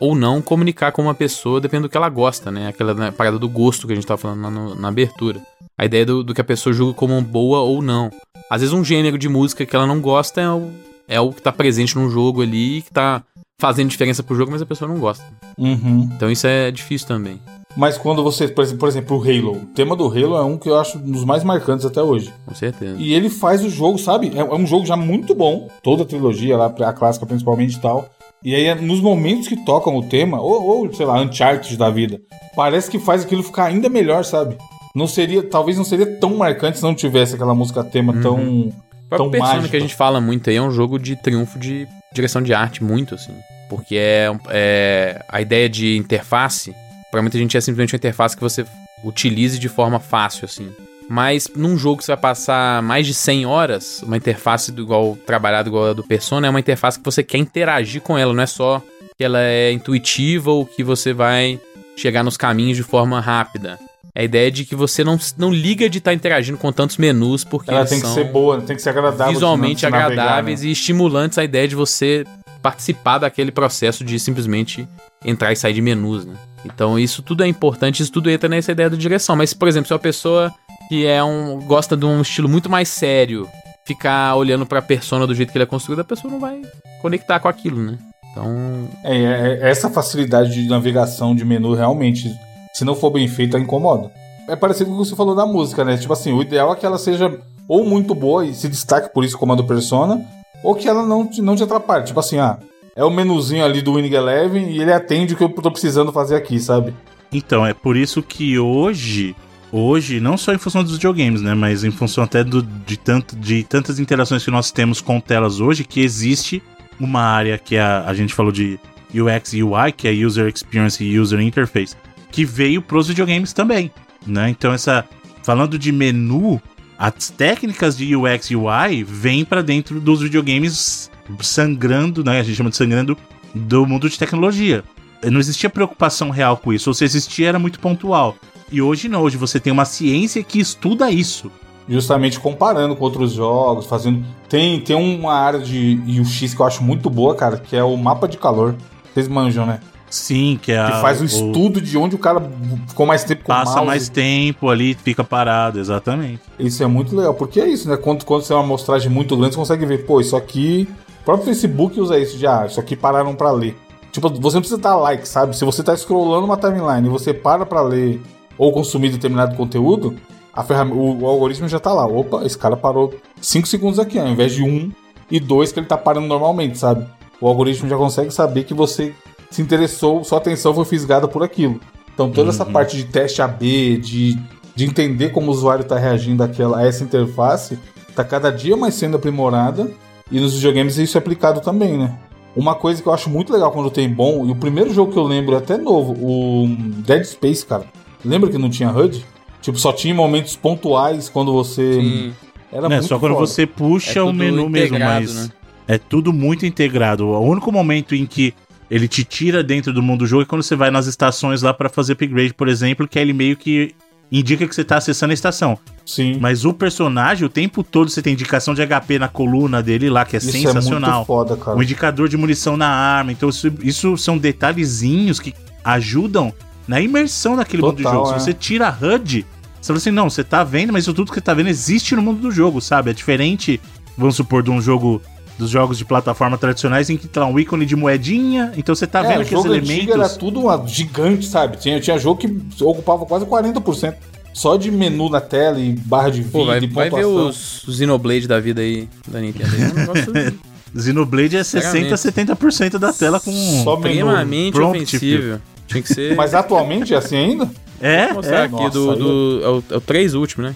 ou não comunicar com uma pessoa, dependendo do que ela gosta, né? Aquela né, parada do gosto que a gente tava falando na, na abertura. A ideia do, do, que a pessoa julga como boa ou não. Às vezes um gênero de música que ela não gosta é o, é o que tá presente num jogo ali, que tá fazendo diferença pro jogo, mas a pessoa não gosta. Uhum. Então isso é difícil também. Mas quando você, por exemplo, o Halo, o tema do Halo é um que eu acho um dos mais marcantes até hoje. Com certeza. E ele faz o jogo, sabe? É, é um jogo já muito bom, toda a trilogia lá, a clássica principalmente e tal. E aí, nos momentos que tocam o tema, ou, ou sei lá, Uncharted da vida, parece que faz aquilo ficar ainda melhor, sabe? Não seria, talvez não seria tão marcante se não tivesse aquela música tema uhum. tão. O tão mágica. que a gente fala muito aí é um jogo de triunfo de direção de arte, muito assim. Porque é, é a ideia de interface, para muita gente é simplesmente uma interface que você utilize de forma fácil, assim. Mas num jogo que você vai passar mais de 100 horas, uma interface do igual trabalhada igual a do Persona é uma interface que você quer interagir com ela, não é só que ela é intuitiva ou que você vai chegar nos caminhos de forma rápida. É a ideia de que você não, não liga de estar tá interagindo com tantos menus, porque ela tem que ser boa, tem que ser agradável. Visualmente agradáveis navegar, né? e estimulantes a ideia de você participar daquele processo de simplesmente entrar e sair de menus, né? Então isso tudo é importante, isso tudo entra nessa ideia da direção. Mas, por exemplo, se uma pessoa que é um gosta de um estilo muito mais sério ficar olhando para a persona do jeito que ele é construído, a pessoa não vai conectar com aquilo, né? Então. É, é, é essa facilidade de navegação de menu realmente, se não for bem feita, incomoda. É parecido com o que você falou da música, né? Tipo assim, o ideal é que ela seja ou muito boa e se destaque por isso como a do Persona, ou que ela não, não te atrapalhe. Tipo assim, ah, é o menuzinho ali do Winning Eleven e ele atende o que eu tô precisando fazer aqui, sabe? Então, é por isso que hoje, hoje, não só em função dos videogames, né, mas em função até do, de, tanto, de tantas interações que nós temos com telas hoje, que existe uma área que a, a gente falou de UX e UI, que é User Experience e User Interface, que veio pros videogames também. né? Então essa falando de menu, as técnicas de UX e UI vêm para dentro dos videogames sangrando, né? A gente chama de sangrando do mundo de tecnologia. Não existia preocupação real com isso, ou se existia era muito pontual. E hoje não, hoje você tem uma ciência que estuda isso. Justamente comparando com outros jogos, fazendo. Tem, tem uma área de UX que eu acho muito boa, cara, que é o mapa de calor. Vocês manjam, né? Sim, que é a, Que faz o, o estudo de onde o cara ficou mais tempo com Passa mais tempo ali, fica parado, exatamente. Isso é muito legal, porque é isso, né? Quando, quando você é uma amostragem muito grande, você consegue ver, pô, isso aqui. O próprio Facebook usa isso de, ah, isso aqui pararam para ler. Tipo, você não precisa dar like, sabe? Se você tá scrollando uma timeline e você para para ler ou consumir determinado conteúdo, a o, algoritmo já tá lá. Opa, esse cara parou 5 segundos aqui, ao invés de 1 um e 2 que ele tá parando normalmente, sabe? O algoritmo já consegue saber que você se interessou, sua atenção foi fisgada por aquilo. Então toda uhum. essa parte de teste AB, de, de entender como o usuário está reagindo àquela, a essa interface, está cada dia mais sendo aprimorada e nos videogames isso é aplicado também, né? Uma coisa que eu acho muito legal quando tem bom, e o primeiro jogo que eu lembro é até novo, o Dead Space, cara. Lembra que não tinha HUD? Tipo, só tinha momentos pontuais quando você. Sim. Era não, muito só quando você puxa é o menu mesmo, mas. Né? É tudo muito integrado. O único momento em que ele te tira dentro do mundo do jogo e quando você vai nas estações lá para fazer upgrade, por exemplo, que é ele meio que indica que você tá acessando a estação. Sim. Mas o personagem, o tempo todo você tem indicação de HP na coluna dele lá, que é isso sensacional. É muito foda, cara. O indicador de munição na arma. Então, isso, isso são detalhezinhos que ajudam na imersão naquele Total, mundo do jogo. É. Se você tira a HUD, você fala assim, não, você tá vendo, mas isso tudo que você tá vendo existe no mundo do jogo, sabe? É diferente, vamos supor, de um jogo dos jogos de plataforma tradicionais em que tá um ícone de moedinha, então você tá é, vendo aqueles elementos. era tudo uma gigante, sabe? Tinha, tinha jogo que ocupava quase 40%. Só de menu na tela e barra de vida vai, vai ver os, os Xenoblade da vida aí da Nintendo. É um. [LAUGHS] Xenoblade é 60, 70% da tela com Só extremamente ofensivo. Tinha que ser. [LAUGHS] Mas atualmente é assim ainda? É, Vou mostrar é. aqui Nossa, do, do, é, o, é o 3 último, né?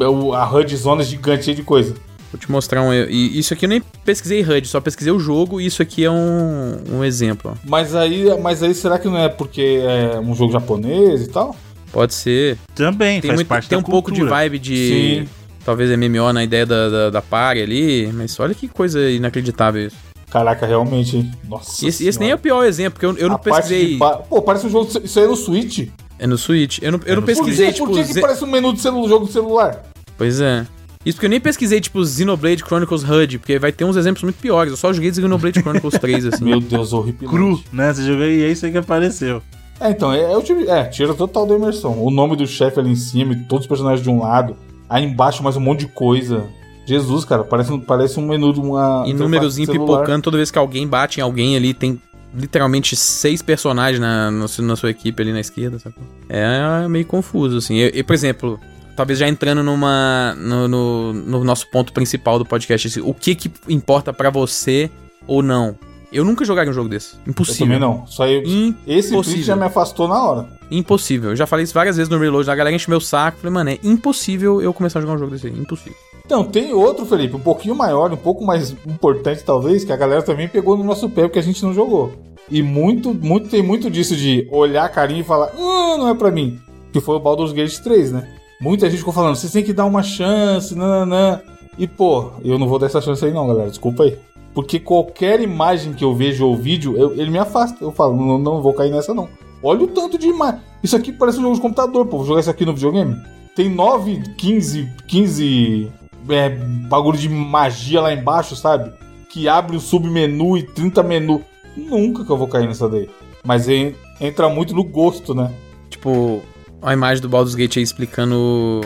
É a HUD zona gigante de coisa. Vou te mostrar um. E isso aqui eu nem pesquisei HUD, só pesquisei o jogo e isso aqui é um, um exemplo. Mas aí, mas aí será que não é porque é um jogo japonês e tal? Pode ser. Também, tem faz muito, parte Tem um cultura. pouco de vibe de. Sim. Talvez MMO na ideia da, da, da party ali, mas olha que coisa inacreditável isso. Caraca, realmente. Nossa. Esse, esse nem é o pior exemplo, porque eu, eu não pesquisei. Pa... Pô, parece um jogo. Isso aí é no Switch. É no Switch. Eu não, eu é não pesquisei, Por que, tipo. Por que, que parece um menu de celu... jogo de celular? Pois é. Isso porque eu nem pesquisei, tipo, Xenoblade Chronicles HUD, porque vai ter uns exemplos muito piores. Eu só joguei Xenoblade Chronicles 3, assim. [LAUGHS] Meu Deus, horrível. Cru, né? Você jogou e é isso aí que apareceu. É, então, é, é o tipo. É, tira total da imersão. O nome do chefe ali em cima, todos os personagens de um lado. Aí embaixo mais um monte de coisa. Jesus, cara, parece, parece um menu de uma. E númerozinho pipocando toda vez que alguém bate em alguém ali, tem literalmente seis personagens na, na sua equipe ali na esquerda, sabe? É meio confuso, assim. E, por exemplo, talvez já entrando numa no, no, no, nosso ponto principal do podcast, assim, o que que importa para você ou não? Eu nunca jogaria um jogo desse. Impossível. Eu também não. Só eu, Esse tweet já me afastou na hora. Impossível. Eu já falei isso várias vezes no Reload, a galera enche meu saco. Falei, mano, é impossível eu começar a jogar um jogo desse aí. Impossível. Então, tem outro, Felipe, um pouquinho maior, um pouco mais importante, talvez, que a galera também pegou no nosso pé, porque a gente não jogou. E muito, muito, tem muito disso de olhar a carinha e falar, ah, não é pra mim. Que foi o Baldur's Gate 3, né? Muita gente ficou falando, vocês têm que dar uma chance, nananã. E, pô, eu não vou dar essa chance aí não, galera. Desculpa aí. Porque qualquer imagem que eu vejo ou vídeo, eu, ele me afasta. Eu falo, não, não vou cair nessa não. Olha o tanto de imagem. Isso aqui parece um jogo de computador, pô. Vou jogar isso aqui no videogame. Tem 9, 15, 15 é, bagulho de magia lá embaixo, sabe? Que abre o submenu e 30 menu. Nunca que eu vou cair nessa daí. Mas entra muito no gosto, né? Tipo, a imagem do Baldur's Gate aí explicando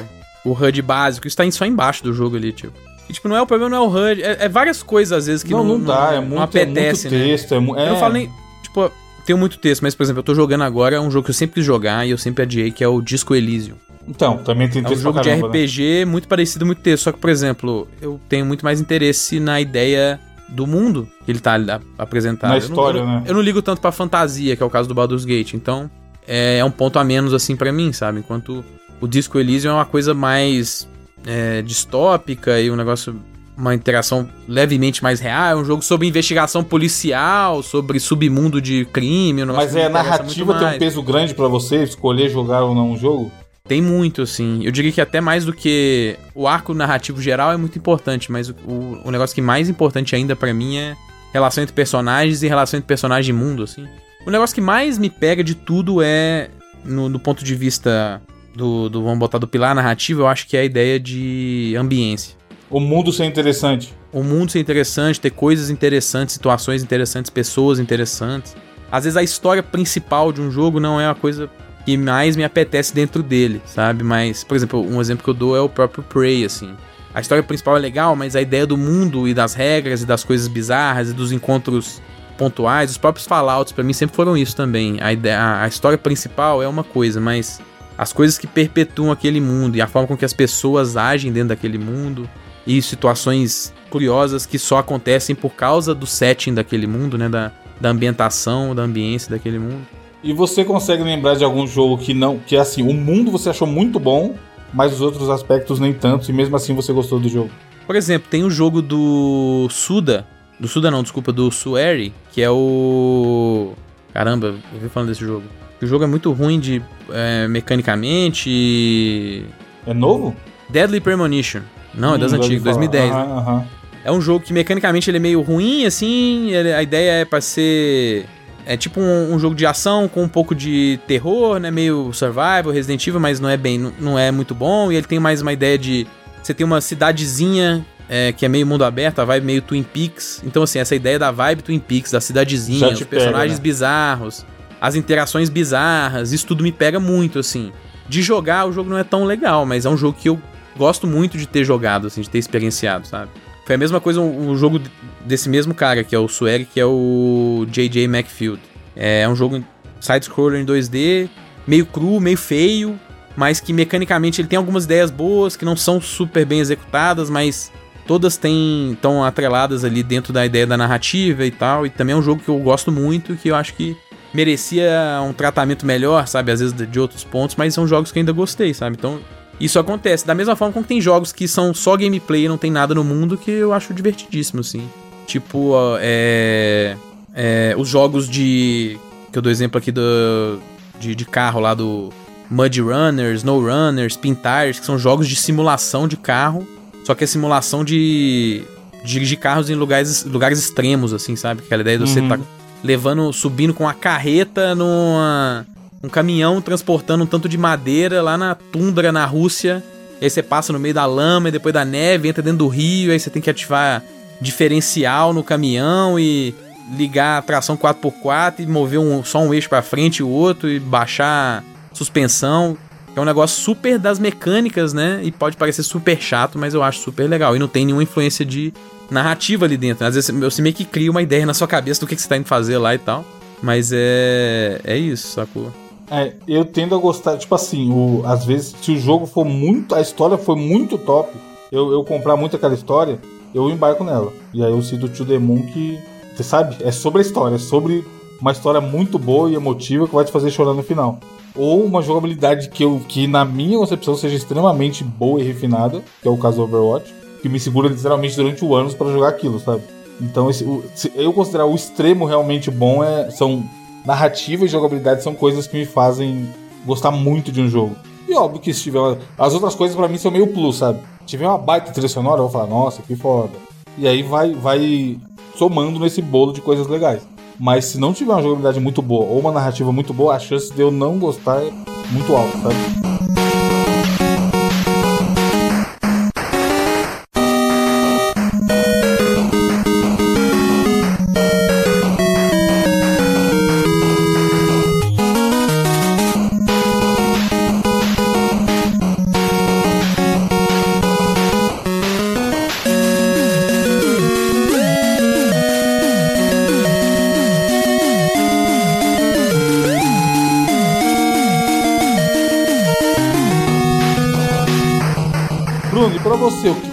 o, HUD básico. Isso tá só embaixo do jogo ali, tipo. E, tipo, não é o problema, não é o HUD. É, é várias coisas, às vezes, que não, não, não dá. Não, é muito, não apetece, é muito texto. Né? É, é... Eu não falo nem... Tipo, tenho muito texto, mas, por exemplo, eu tô jogando agora um jogo que eu sempre quis jogar e eu sempre adiei, que é o Disco Elysium. Então, também tem texto É um jogo caramba, de RPG né? muito parecido, muito texto. Só que, por exemplo, eu tenho muito mais interesse na ideia do mundo que ele tá apresentado. Na história, eu não, né? Eu não ligo tanto pra fantasia, que é o caso do Baldur's Gate. Então, é, é um ponto a menos, assim, para mim, sabe? Enquanto o Disco Elysium é uma coisa mais é, distópica e um negócio uma interação levemente mais real, é um jogo sobre investigação policial, sobre submundo de crime. Um Mas é a narrativa tem um peso grande para você escolher jogar ou não um jogo? Tem muito, assim. Eu diria que até mais do que o arco narrativo geral é muito importante, mas o, o, o negócio que mais importante ainda para mim é relação entre personagens e relação entre personagem e mundo, assim. O negócio que mais me pega de tudo é, no, do ponto de vista do, do, vamos botar, do pilar narrativo, eu acho que é a ideia de ambiência. O mundo ser interessante. O mundo ser interessante, ter coisas interessantes, situações interessantes, pessoas interessantes. Às vezes a história principal de um jogo não é a coisa que mais me apetece dentro dele, sabe? Mas, por exemplo, um exemplo que eu dou é o próprio Prey, assim. A história principal é legal, mas a ideia do mundo e das regras e das coisas bizarras e dos encontros pontuais, os próprios Fallouts para mim sempre foram isso também. A, ideia, a história principal é uma coisa, mas as coisas que perpetuam aquele mundo e a forma com que as pessoas agem dentro daquele mundo e situações curiosas que só acontecem por causa do setting daquele mundo, né? Da, da ambientação, da ambiência daquele mundo. E você consegue lembrar de algum jogo que não. Que assim, o mundo você achou muito bom, mas os outros aspectos nem tanto, e mesmo assim você gostou do jogo? Por exemplo, tem o jogo do Suda. Do Suda não, desculpa, do Sueri, que é o. Caramba, eu vi falando desse jogo. O jogo é muito ruim de é, mecanicamente e. É novo? Deadly Premonition. Não, hum, é das antigas, 2010. Aham, né? aham. É um jogo que mecanicamente ele é meio ruim, assim. Ele, a ideia é para ser. É tipo um, um, jogo de ação com um pouco de terror, né? Meio survival, Resident Evil, mas não é bem. Não, não é muito bom. E ele tem mais uma ideia de. Você tem uma cidadezinha é, que é meio mundo aberto, a vibe meio Twin Peaks. Então, assim, essa ideia da vibe Twin Peaks, da cidadezinha, os personagens pega, né? bizarros, as interações bizarras, isso tudo me pega muito, assim. De jogar, o jogo não é tão legal, mas é um jogo que eu gosto muito de ter jogado, assim, de ter experienciado, sabe? Foi a mesma coisa um, um jogo desse mesmo cara, que é o Sueri, que é o J.J. Macfield. É um jogo side-scroller em 2D, meio cru, meio feio, mas que mecanicamente ele tem algumas ideias boas, que não são super bem executadas, mas todas têm estão atreladas ali dentro da ideia da narrativa e tal. E também é um jogo que eu gosto muito, que eu acho que merecia um tratamento melhor, sabe? Às vezes de outros pontos, mas são jogos que eu ainda gostei, sabe? Então isso acontece. Da mesma forma como tem jogos que são só gameplay e não tem nada no mundo que eu acho divertidíssimo, assim. Tipo, é, é, os jogos de. Que eu dou exemplo aqui do, de, de carro lá do Mud Runner, Snow Runner, Spin Tires, que são jogos de simulação de carro. Só que é simulação de dirigir carros em lugares, lugares extremos, assim, sabe? Aquela ideia de você uhum. tá levando, subindo com a carreta numa um caminhão transportando um tanto de madeira lá na tundra na Rússia. E aí você passa no meio da lama e depois da neve, entra dentro do rio, aí você tem que ativar diferencial no caminhão e ligar a tração 4x4 e mover um, só um eixo para frente e o outro e baixar suspensão. É um negócio super das mecânicas, né? E pode parecer super chato, mas eu acho super legal. E não tem nenhuma influência de narrativa ali dentro. Às vezes você meio que cria uma ideia na sua cabeça do que, que você tá indo fazer lá e tal. Mas é. É isso, sacou? É, eu tendo a gostar, tipo assim, o, às vezes, se o jogo for muito. A história for muito top, eu, eu comprar muito aquela história, eu embarco nela. E aí eu cito To The Moon que. Você sabe? É sobre a história, é sobre uma história muito boa e emotiva que vai te fazer chorar no final. Ou uma jogabilidade que, eu, que na minha concepção, seja extremamente boa e refinada, que é o caso do Overwatch, que me segura literalmente durante o ano para jogar aquilo, sabe? Então, esse, o, eu considerar o extremo realmente bom é, são narrativa e jogabilidade são coisas que me fazem gostar muito de um jogo. E óbvio que se tiver. Uma... As outras coisas para mim são meio plus, sabe? Se tiver uma baita trilha sonora, eu vou falar, nossa, que foda. E aí vai, vai somando nesse bolo de coisas legais. Mas se não tiver uma jogabilidade muito boa ou uma narrativa muito boa, a chance de eu não gostar é muito alta, sabe?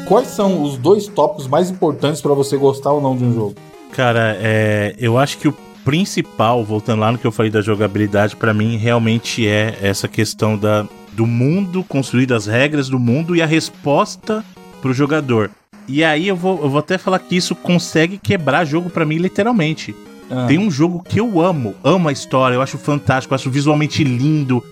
Quais são os dois tópicos mais importantes para você gostar ou não de um jogo? Cara, é, eu acho que o principal, voltando lá no que eu falei da jogabilidade, para mim realmente é essa questão da, do mundo, construir as regras do mundo e a resposta pro jogador. E aí eu vou, eu vou até falar que isso consegue quebrar jogo para mim literalmente. Ah. Tem um jogo que eu amo, amo a história, eu acho fantástico, eu acho visualmente lindo,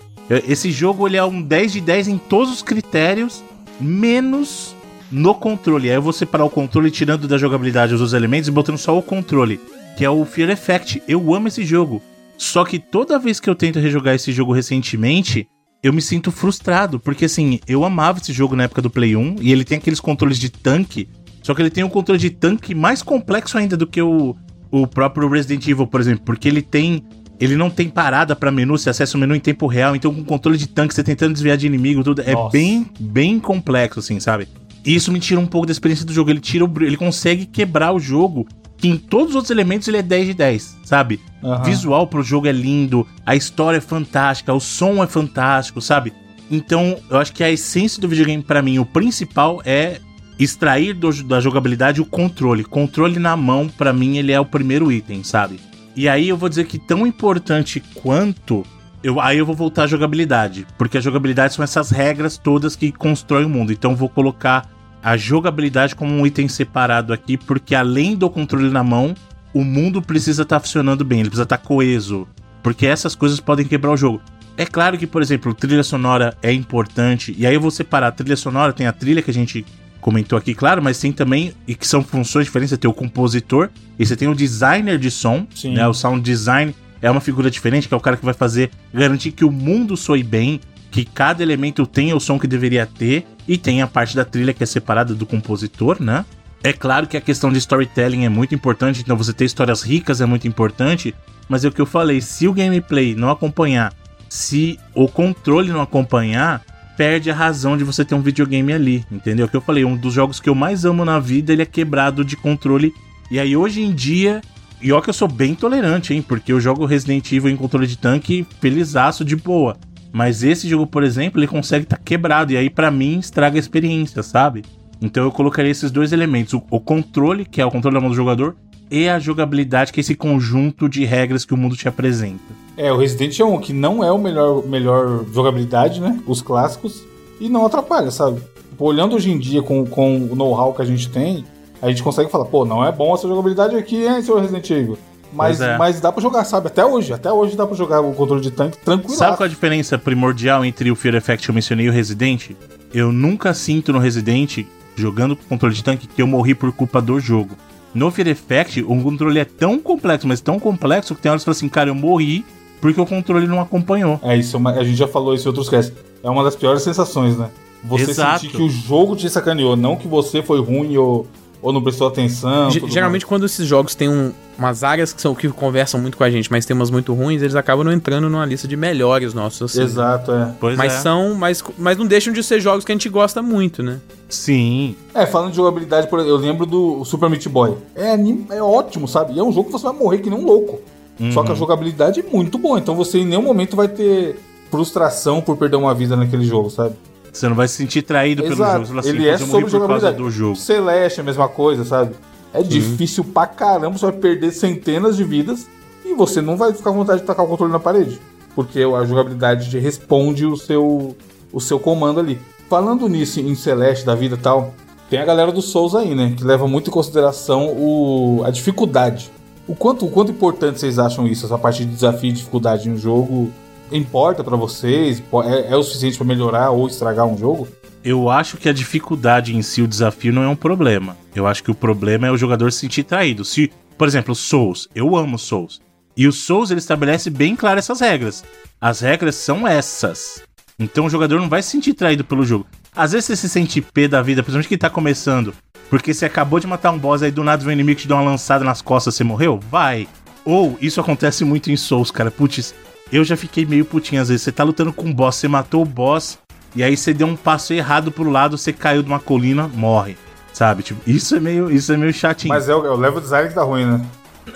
Esse jogo ele é um 10 de 10 em todos os critérios, menos no controle. Aí eu vou separar o controle tirando da jogabilidade os outros elementos e botando só o controle, que é o Fear Effect. Eu amo esse jogo. Só que toda vez que eu tento rejogar esse jogo recentemente, eu me sinto frustrado, porque assim, eu amava esse jogo na época do Play 1 e ele tem aqueles controles de tanque, só que ele tem um controle de tanque mais complexo ainda do que o, o próprio Resident Evil, por exemplo, porque ele tem ele não tem parada para menu, você acessa o menu em tempo real, então com controle de tanque, você tentando desviar de inimigo, tudo é Nossa. é bem bem complexo assim, sabe? E isso me tira um pouco da experiência do jogo, ele tira o, ele consegue quebrar o jogo que em todos os outros elementos ele é 10 de 10, sabe? Uhum. Visual pro jogo é lindo, a história é fantástica, o som é fantástico, sabe? Então, eu acho que a essência do videogame para mim, o principal é extrair do, da jogabilidade o controle. Controle na mão, para mim, ele é o primeiro item, sabe? E aí eu vou dizer que tão importante quanto eu, aí eu vou voltar à jogabilidade, porque a jogabilidade são essas regras todas que constroem o mundo. Então vou colocar a jogabilidade como um item separado aqui, porque além do controle na mão, o mundo precisa estar tá funcionando bem, ele precisa estar tá coeso, porque essas coisas podem quebrar o jogo. É claro que, por exemplo, trilha sonora é importante, e aí eu vou separar a trilha sonora, tem a trilha que a gente comentou aqui, claro, mas tem também, e que são funções diferentes, você tem o compositor, e você tem o designer de som, Sim. né, o sound design é uma figura diferente, que é o cara que vai fazer, garantir que o mundo soe bem, que cada elemento tenha o som que deveria ter e tem a parte da trilha que é separada do compositor, né? É claro que a questão de storytelling é muito importante, então você ter histórias ricas é muito importante, mas é o que eu falei, se o gameplay não acompanhar, se o controle não acompanhar, perde a razão de você ter um videogame ali, entendeu? O que eu falei, um dos jogos que eu mais amo na vida, ele é quebrado de controle. E aí hoje em dia, e ó que eu sou bem tolerante, hein? Porque eu jogo Resident Evil em controle de tanque felizaço de boa. Mas esse jogo, por exemplo, ele consegue estar tá quebrado. E aí, para mim, estraga a experiência, sabe? Então eu colocaria esses dois elementos: o, o, controle, que é o controle da mão do jogador, e a jogabilidade, que é esse conjunto de regras que o mundo te apresenta. É, o Resident é um que não é o melhor, melhor jogabilidade, né? Os clássicos. E não atrapalha, sabe? olhando hoje em dia com, com o know-how que a gente tem, a gente consegue falar, pô, não é bom essa jogabilidade aqui, hein, seu Resident Evil? Mas, é. mas dá pra jogar, sabe? Até hoje. Até hoje dá pra jogar o controle de tanque tranquilo. Sabe qual a diferença primordial entre o Fear Effect que eu mencionei e o Resident? Eu nunca sinto no Resident, jogando com controle de tanque, que eu morri por culpa do jogo. No Fear Effect, o controle é tão complexo, mas tão complexo que tem horas que fala assim, cara, eu morri porque o controle não acompanhou. É isso, a gente já falou isso em outros casts. É uma das piores sensações, né? Você Exato. sentir que o jogo te sacaneou, não que você foi ruim ou ou não prestou atenção. Geralmente, mais. quando esses jogos têm um, umas áreas que são que conversam muito com a gente, mas tem umas muito ruins, eles acabam não entrando numa lista de melhores nossos. Assim. Exato, é. Pois mas é. são, mas, mas não deixam de ser jogos que a gente gosta muito, né? Sim. É, falando de jogabilidade, eu lembro do Super Meat Boy. É, é ótimo, sabe? E é um jogo que você vai morrer que nem um louco. Uhum. Só que a uhum. jogabilidade é muito boa, então você em nenhum momento vai ter frustração por perder uma vida naquele jogo, sabe? Você não vai se sentir traído Exato. pelo jogo. Assim, Ele é sobre jogabilidade. do jogo. Celeste é a mesma coisa, sabe? É Sim. difícil pra caramba, você vai perder centenas de vidas e você não vai ficar com vontade de tacar o controle na parede. Porque a jogabilidade responde o seu, o seu comando ali. Falando nisso em Celeste da vida e tal, tem a galera do Souls aí, né? Que leva muito em consideração o, a dificuldade. O quanto, o quanto importante vocês acham isso, essa parte de desafio e dificuldade em um jogo? Importa para vocês? É, é, o suficiente para melhorar ou estragar um jogo? Eu acho que a dificuldade em si, o desafio, não é um problema. Eu acho que o problema é o jogador se sentir traído. Se, por exemplo, Souls, eu amo Souls. E o Souls ele estabelece bem claro essas regras. As regras são essas. Então o jogador não vai se sentir traído pelo jogo. Às vezes você se sente pé da vida, principalmente que tá começando, porque você acabou de matar um boss aí do nada vem um inimigo te dá uma lançada nas costas, você morreu? Vai. Ou isso acontece muito em Souls, cara. Putz, eu já fiquei meio putinho às vezes. Você tá lutando com um boss, você matou o boss, e aí você deu um passo errado pro lado, você caiu de uma colina, morre. Sabe? Tipo, isso é meio, isso é meio chatinho. Mas é o, é o level design que tá ruim, né?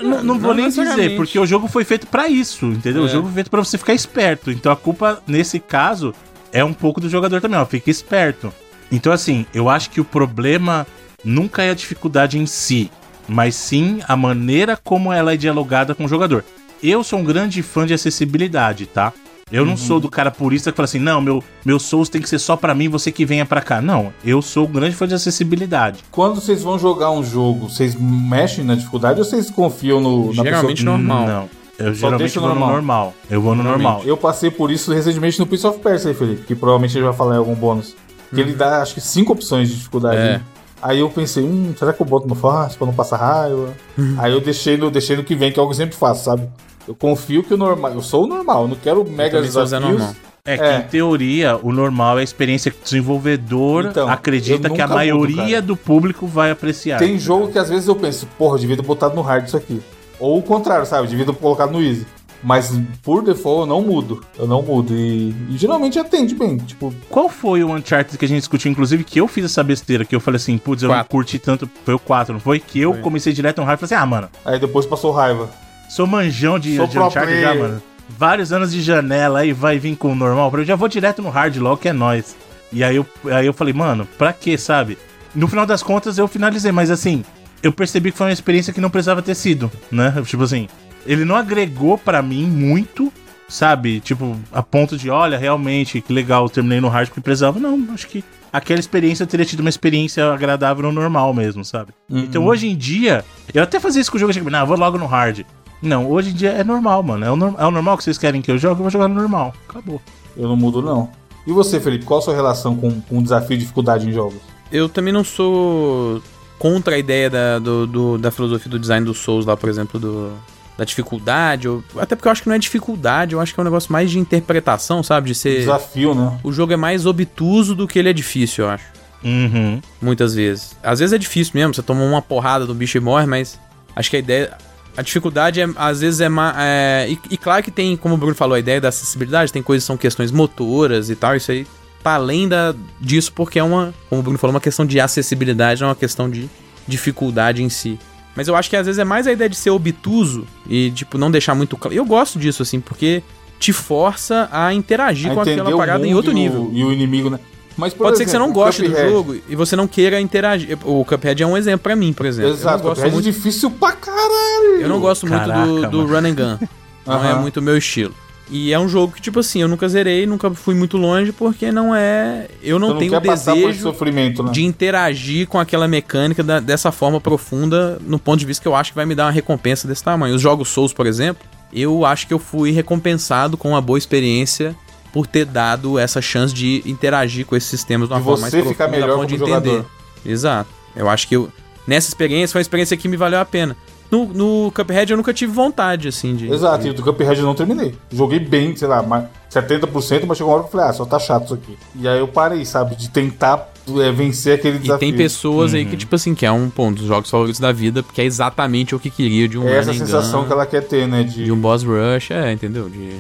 Não, não, não vou nem dizer, porque o jogo foi feito para isso, entendeu? É. O jogo foi feito para você ficar esperto. Então a culpa, nesse caso, é um pouco do jogador também, ó. Fica esperto. Então, assim, eu acho que o problema nunca é a dificuldade em si, mas sim a maneira como ela é dialogada com o jogador. Eu sou um grande fã de acessibilidade, tá? Eu não uhum. sou do cara purista que fala assim, não, meu, meu Souls tem que ser só para mim, você que venha para cá. Não, eu sou um grande fã de acessibilidade. Quando vocês vão jogar um jogo, vocês mexem na dificuldade ou vocês confiam no, Geralmente na pessoa? normal. Não. Eu geralmente vou normal. no normal. Eu vou no normal. Eu passei por isso recentemente no Prince of Persia, Felipe, que provavelmente ele vai falar em algum bônus. Que ele uhum. dá, acho que, cinco opções de dificuldade. É. Né? Aí eu pensei, hum, será que eu boto no fácil pra não passar raiva? Uhum. Aí eu deixei no, deixei no que vem, que é algo que eu sempre faço, sabe? Eu confio que o normal. Eu sou o normal, eu não quero mega desafios. É que, é. em teoria, o normal é a experiência que o desenvolvedor então, acredita que a maioria mudo, do público vai apreciar. Tem jogo que às vezes eu penso, porra, devia ter botado no hard isso aqui. Ou o contrário, sabe? Devia ter colocado no easy. Mas por default eu não mudo. Eu não mudo. E, e, geralmente atende bem. Tipo. Qual foi o Uncharted que a gente discutiu? Inclusive, que eu fiz essa besteira, que eu falei assim, putz, eu quatro. não curti tanto. Foi o 4, não foi? Que eu foi. comecei direto no raiva e falei assim, ah, mano. Aí depois passou raiva. Sou manjão de, de Uncharted já, mano. Vários anos de janela aí vai vir com o normal. Eu já vou direto no hard logo, que é nós. E aí eu, aí eu falei, mano, pra quê, sabe? No final das contas eu finalizei, mas assim, eu percebi que foi uma experiência que não precisava ter sido, né? Tipo assim, ele não agregou para mim muito, sabe? Tipo, a ponto de, olha, realmente, que legal, terminei no hard porque precisava. Não, acho que aquela experiência eu teria tido uma experiência agradável no normal mesmo, sabe? Uhum. Então hoje em dia, eu até fazia isso com o jogo, eu cheguei, não, eu vou logo no hard. Não, hoje em dia é normal, mano. É o, no, é o normal que vocês querem que eu jogue, eu vou jogar no normal. Acabou. Eu não mudo, não. E você, Felipe, qual a sua relação com, com desafio e dificuldade em jogos? Eu também não sou contra a ideia da, do, do, da filosofia do design dos Souls lá, por exemplo, do, da dificuldade. Ou, até porque eu acho que não é dificuldade, eu acho que é um negócio mais de interpretação, sabe? De ser. Desafio, né? O jogo é mais obtuso do que ele é difícil, eu acho. Uhum. Muitas vezes. Às vezes é difícil mesmo, você toma uma porrada do bicho e morre, mas acho que a ideia. A dificuldade é, às vezes é, é e, e, claro que tem, como o Bruno falou, a ideia da acessibilidade, tem coisas que são questões motoras e tal, isso aí tá além da, disso porque é uma, como o Bruno falou, uma questão de acessibilidade, não é uma questão de dificuldade em si. Mas eu acho que às vezes é mais a ideia de ser obtuso e, tipo, não deixar muito claro. Eu gosto disso, assim, porque te força a interagir a com aquela parada em outro e nível. E o inimigo, né? Mas, Pode exemplo, ser que você não goste do jogo e você não queira interagir. O Cuphead é um exemplo para mim, por exemplo. Exato, Cuphead é muito... é difícil pra caralho. Eu não gosto Caraca, muito do, do run and gun. [LAUGHS] não é muito o meu estilo. E é um jogo que, tipo assim, eu nunca zerei, nunca fui muito longe, porque não é. Eu não, não tenho o desejo sofrimento, né? de interagir com aquela mecânica da, dessa forma profunda, no ponto de vista que eu acho que vai me dar uma recompensa desse tamanho. Os jogos Souls, por exemplo, eu acho que eu fui recompensado com uma boa experiência por ter dado essa chance de interagir com esses sistemas de uma forma mais profunda, ficar melhor ponto de entender. Jogador. Exato. Eu acho que eu, nessa experiência foi uma experiência que me valeu a pena. No, no Cuphead eu nunca tive vontade, assim, de. Exato, e do Cuphead eu não terminei. Joguei bem, sei lá, 70%, mas chegou uma hora que eu falei, ah, só tá chato isso aqui. E aí eu parei, sabe, de tentar é, vencer aquele desafio. E tem pessoas uhum. aí que, tipo assim, que é um ponto dos jogos favoritos da vida, porque é exatamente o que queria de um É essa sensação gun, que ela quer ter, né? De... de um boss rush, é, entendeu? De...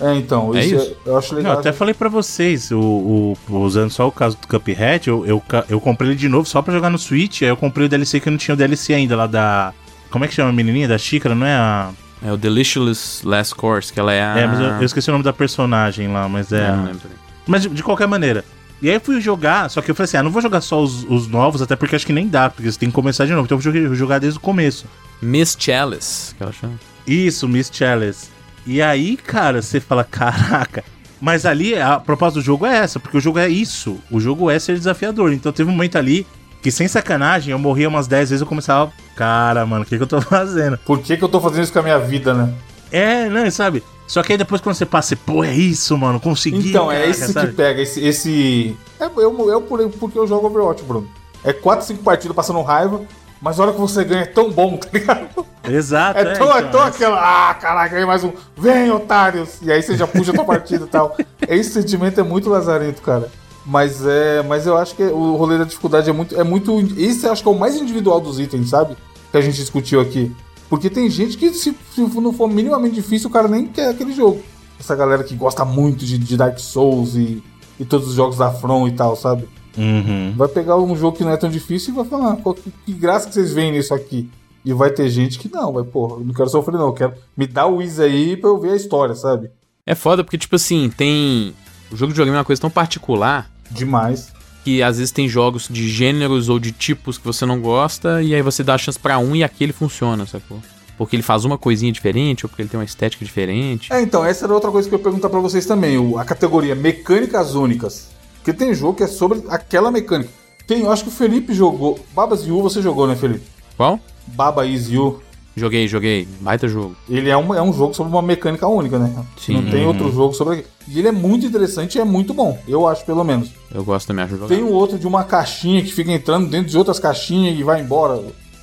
É, então, é isso, isso? É, eu acho legal. Eu até falei pra vocês, o, o, usando só o caso do Cuphead, eu, eu, eu comprei ele de novo só pra jogar no Switch, aí eu comprei o DLC que eu não tinha o DLC ainda, lá da como é que chama a menininha da xícara? Não é a. É o Delicious Last Course, que ela é a. É, mas eu, eu esqueci o nome da personagem lá, mas é. Não, lembro. Mas de, de, qualquer maneira. E aí eu fui jogar, só que eu falei assim: ah, não vou jogar só os, os novos, até porque acho que nem dá, porque você tem que começar de novo. Então eu vou jogar desde o começo. Miss Chalice, que ela chama. Isso, Miss Chalice. E aí, cara, você fala: [LAUGHS] caraca. Mas ali a proposta do jogo é essa, porque o jogo é isso. O jogo é ser desafiador. Então teve um momento ali que sem sacanagem, eu morria umas 10 vezes eu começava, cara, mano, o que, que eu tô [LAUGHS] fazendo? Por que, que eu tô fazendo isso com a minha vida, né? É, não, sabe? Só que aí depois quando você passa, você, pô, é isso, mano, consegui. Então, é esse sabe? que pega, esse. esse... É, eu, eu, porque eu jogo Overwatch, Bruno. É 4, 5 partidas passando raiva, mas a hora que você ganha é tão bom, [LAUGHS] tá ligado? Exato. É, é tão, é, então, é tão aquela. Ah, caraca, ganhei mais um. Vem, otários! E aí você já puxa a tua partida e tal. [LAUGHS] Esse sentimento é muito lazarento, cara. Mas é, mas eu acho que o rolê da dificuldade é muito, é muito, esse acho que é o mais individual dos itens, sabe? Que a gente discutiu aqui. Porque tem gente que se, se não for minimamente difícil, o cara nem quer aquele jogo. Essa galera que gosta muito de, de Dark Souls e, e todos os jogos da From e tal, sabe? Uhum. Vai pegar um jogo que não é tão difícil e vai falar, que, que graça que vocês veem nisso aqui. E vai ter gente que não, vai, porra, não quero sofrer não, eu quero me dar o Wiz aí pra eu ver a história, sabe? É foda porque, tipo assim, tem. O jogo de videogame é uma coisa tão particular Demais. Que às vezes tem jogos de gêneros ou de tipos que você não gosta, e aí você dá a chance para um e aquele funciona, sacou? Porque ele faz uma coisinha diferente, ou porque ele tem uma estética diferente. É, então, essa era outra coisa que eu ia perguntar pra vocês também. O, a categoria mecânicas únicas. Porque tem jogo que é sobre aquela mecânica. Tem, eu acho que o Felipe jogou. Babas You você jogou, né, Felipe? Qual? Baba Is You. Joguei, joguei. Baita jogo. Ele é um, é um jogo sobre uma mecânica única, né? Sim. Não tem outro jogo sobre. E ele é muito interessante e é muito bom. Eu acho, pelo menos. Eu gosto também, acho jogar. Tem um outro de uma caixinha que fica entrando dentro de outras caixinhas e vai embora.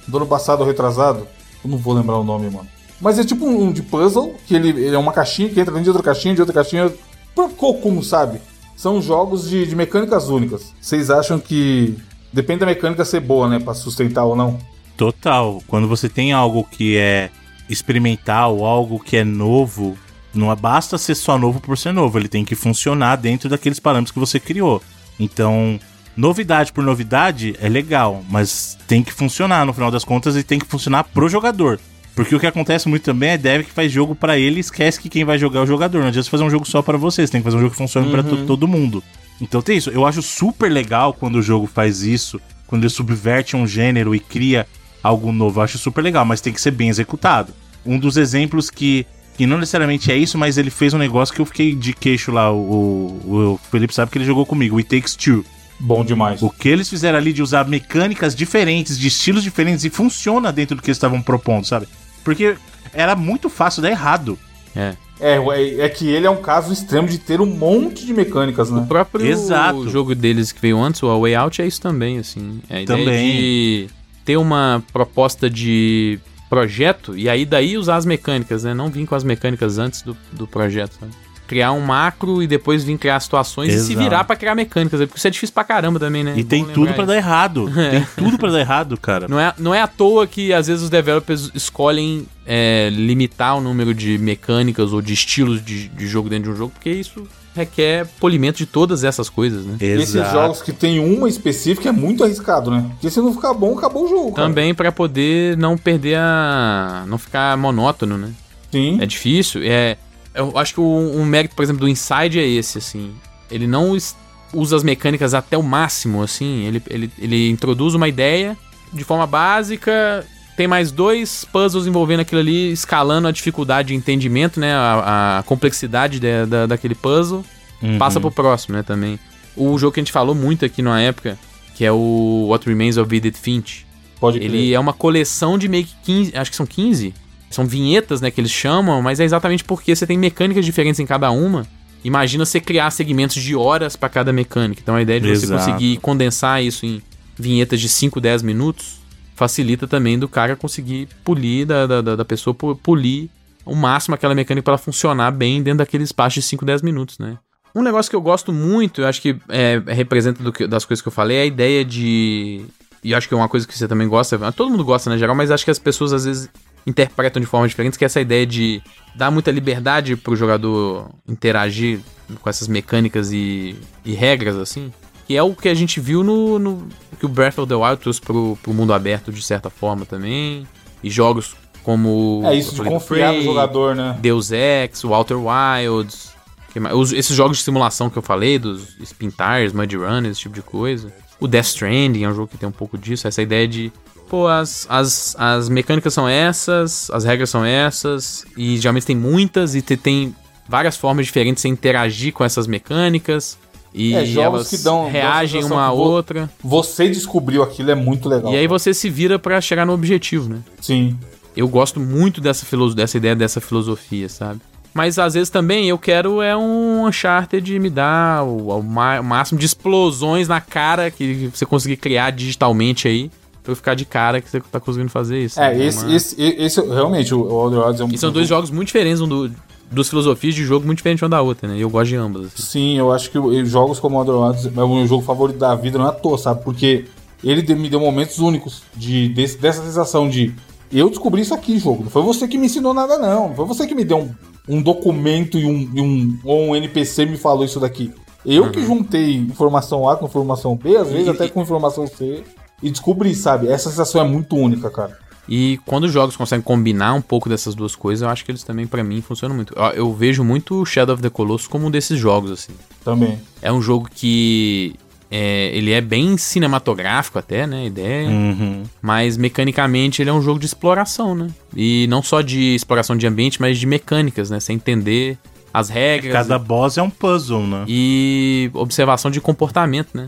Do ano passado ou retrasado. Eu não vou lembrar o nome, mano. Mas é tipo um de puzzle, que ele, ele é uma caixinha que entra dentro de outra caixinha, de outra caixinha. Como sabe? São jogos de, de mecânicas únicas. Vocês acham que. Depende da mecânica ser boa, né? Pra sustentar ou não. Total. Quando você tem algo que é experimental, algo que é novo, não basta ser só novo por ser novo, ele tem que funcionar dentro daqueles parâmetros que você criou. Então, novidade por novidade é legal, mas tem que funcionar no final das contas e tem que funcionar pro jogador. Porque o que acontece muito também é dev que faz jogo para ele e esquece que quem vai jogar é o jogador. Não adianta você fazer um jogo só para você, você tem que fazer um jogo que funcione uhum. para todo mundo. Então tem isso. Eu acho super legal quando o jogo faz isso, quando ele subverte um gênero e cria algo novo. Eu acho super legal, mas tem que ser bem executado. Um dos exemplos que, que não necessariamente é isso, mas ele fez um negócio que eu fiquei de queixo lá. O, o, o Felipe sabe que ele jogou comigo, o It Takes Two. Bom demais. O que eles fizeram ali de usar mecânicas diferentes, de estilos diferentes, e funciona dentro do que eles estavam propondo, sabe? Porque era muito fácil dar errado. É. É, é que ele é um caso extremo de ter um monte de mecânicas, né? O próprio Exato. jogo deles que veio antes, o A Way Out, é isso também, assim. É a também. de ter uma proposta de projeto e aí daí usar as mecânicas, né? Não vir com as mecânicas antes do, do projeto, sabe? Criar um macro e depois vir criar situações Exato. e se virar para criar mecânicas, porque isso é difícil pra caramba também, né? E tem tudo para dar errado. [LAUGHS] Tem tudo para dar errado, cara. Não é, não é à toa que às vezes os developers escolhem é, limitar o número de mecânicas ou de estilos de, de jogo dentro de um jogo, porque isso requer polimento de todas essas coisas, né? Exato. Esses jogos que tem uma específica é muito arriscado, né? Porque se não ficar bom, acabou o jogo. Também para poder não perder a. não ficar monótono, né? Sim. É difícil. É, eu acho que um, um mérito, por exemplo, do Inside é esse, assim. Ele não usa as mecânicas até o máximo, assim. Ele, ele, ele introduz uma ideia de forma básica tem mais dois puzzles envolvendo aquilo ali, escalando a dificuldade de entendimento, né? A, a complexidade de, da, daquele puzzle. Uhum. Passa pro próximo, né? Também. O jogo que a gente falou muito aqui na época, que é o What Remains of Edith Finch. Pode Ele crer. é uma coleção de meio que 15, acho que são 15. São vinhetas, né, que eles chamam, mas é exatamente porque você tem mecânicas diferentes em cada uma. Imagina você criar segmentos de horas para cada mecânica. Então a ideia de Exato. você conseguir condensar isso em vinhetas de 5, 10 minutos facilita também do cara conseguir polir, da, da, da pessoa polir o máximo aquela mecânica para funcionar bem dentro daquele espaço de 5, 10 minutos, né? Um negócio que eu gosto muito, eu acho que é, representa que, das coisas que eu falei, é a ideia de. E acho que é uma coisa que você também gosta, todo mundo gosta, né, geral, mas acho que as pessoas às vezes interpretam de forma diferente, que é essa ideia de dar muita liberdade pro jogador interagir com essas mecânicas e, e regras, assim. Que é o que a gente viu no, no que o Breath of the Wild trouxe pro, pro mundo aberto de certa forma também. E jogos como. É isso de confiar Prey, no jogador, né? Deus Ex, Walter Wilds. Os, esses jogos de simulação que eu falei, dos Spin Tires, Mud Run, esse tipo de coisa. O Death Stranding é um jogo que tem um pouco disso, essa ideia de. Pô, as, as, as mecânicas são essas, as regras são essas, e geralmente tem muitas, e tem várias formas diferentes de interagir com essas mecânicas. E é, elas que dão, reagem uma a outra. Você descobriu aquilo, é muito legal. E aí você se vira para chegar no objetivo, né? Sim. Eu gosto muito dessa, dessa ideia, dessa filosofia, sabe? Mas às vezes também eu quero é um Uncharted me dar o, o, máximo de explosões na cara que você conseguir criar digitalmente aí. Pra eu ficar de cara que você tá conseguindo fazer isso. É, né? esse, esse, esse, realmente, o Outer Worlds é um. E são dois jogos muito diferentes um do, duas filosofias de jogo muito diferentes uma da outra, né? E eu gosto de ambas. Assim. Sim, eu acho que jogos como Outer Worlds é o meu jogo favorito da vida, não é à toa, sabe? Porque ele me deu momentos únicos de, desse, dessa sensação de eu descobri isso aqui, jogo. Não foi você que me ensinou nada, não. Não foi você que me deu um, um documento e um, e um, ou um NPC me falou isso daqui. Eu uhum. que juntei informação A com informação B, às vezes e, até com informação C, e descobri, sabe? Essa sensação é muito única, cara. E quando os jogos conseguem combinar um pouco dessas duas coisas, eu acho que eles também, para mim, funcionam muito. Eu, eu, vejo muito Shadow of the Colossus como um desses jogos, assim. Também. É um jogo que. É, ele é bem cinematográfico até, né? A ideia. Uhum. Mas mecanicamente ele é um jogo de exploração, né? E não só de exploração de ambiente, mas de mecânicas, né? Você entender as regras. Cada boss é um puzzle, né? E observação de comportamento, né?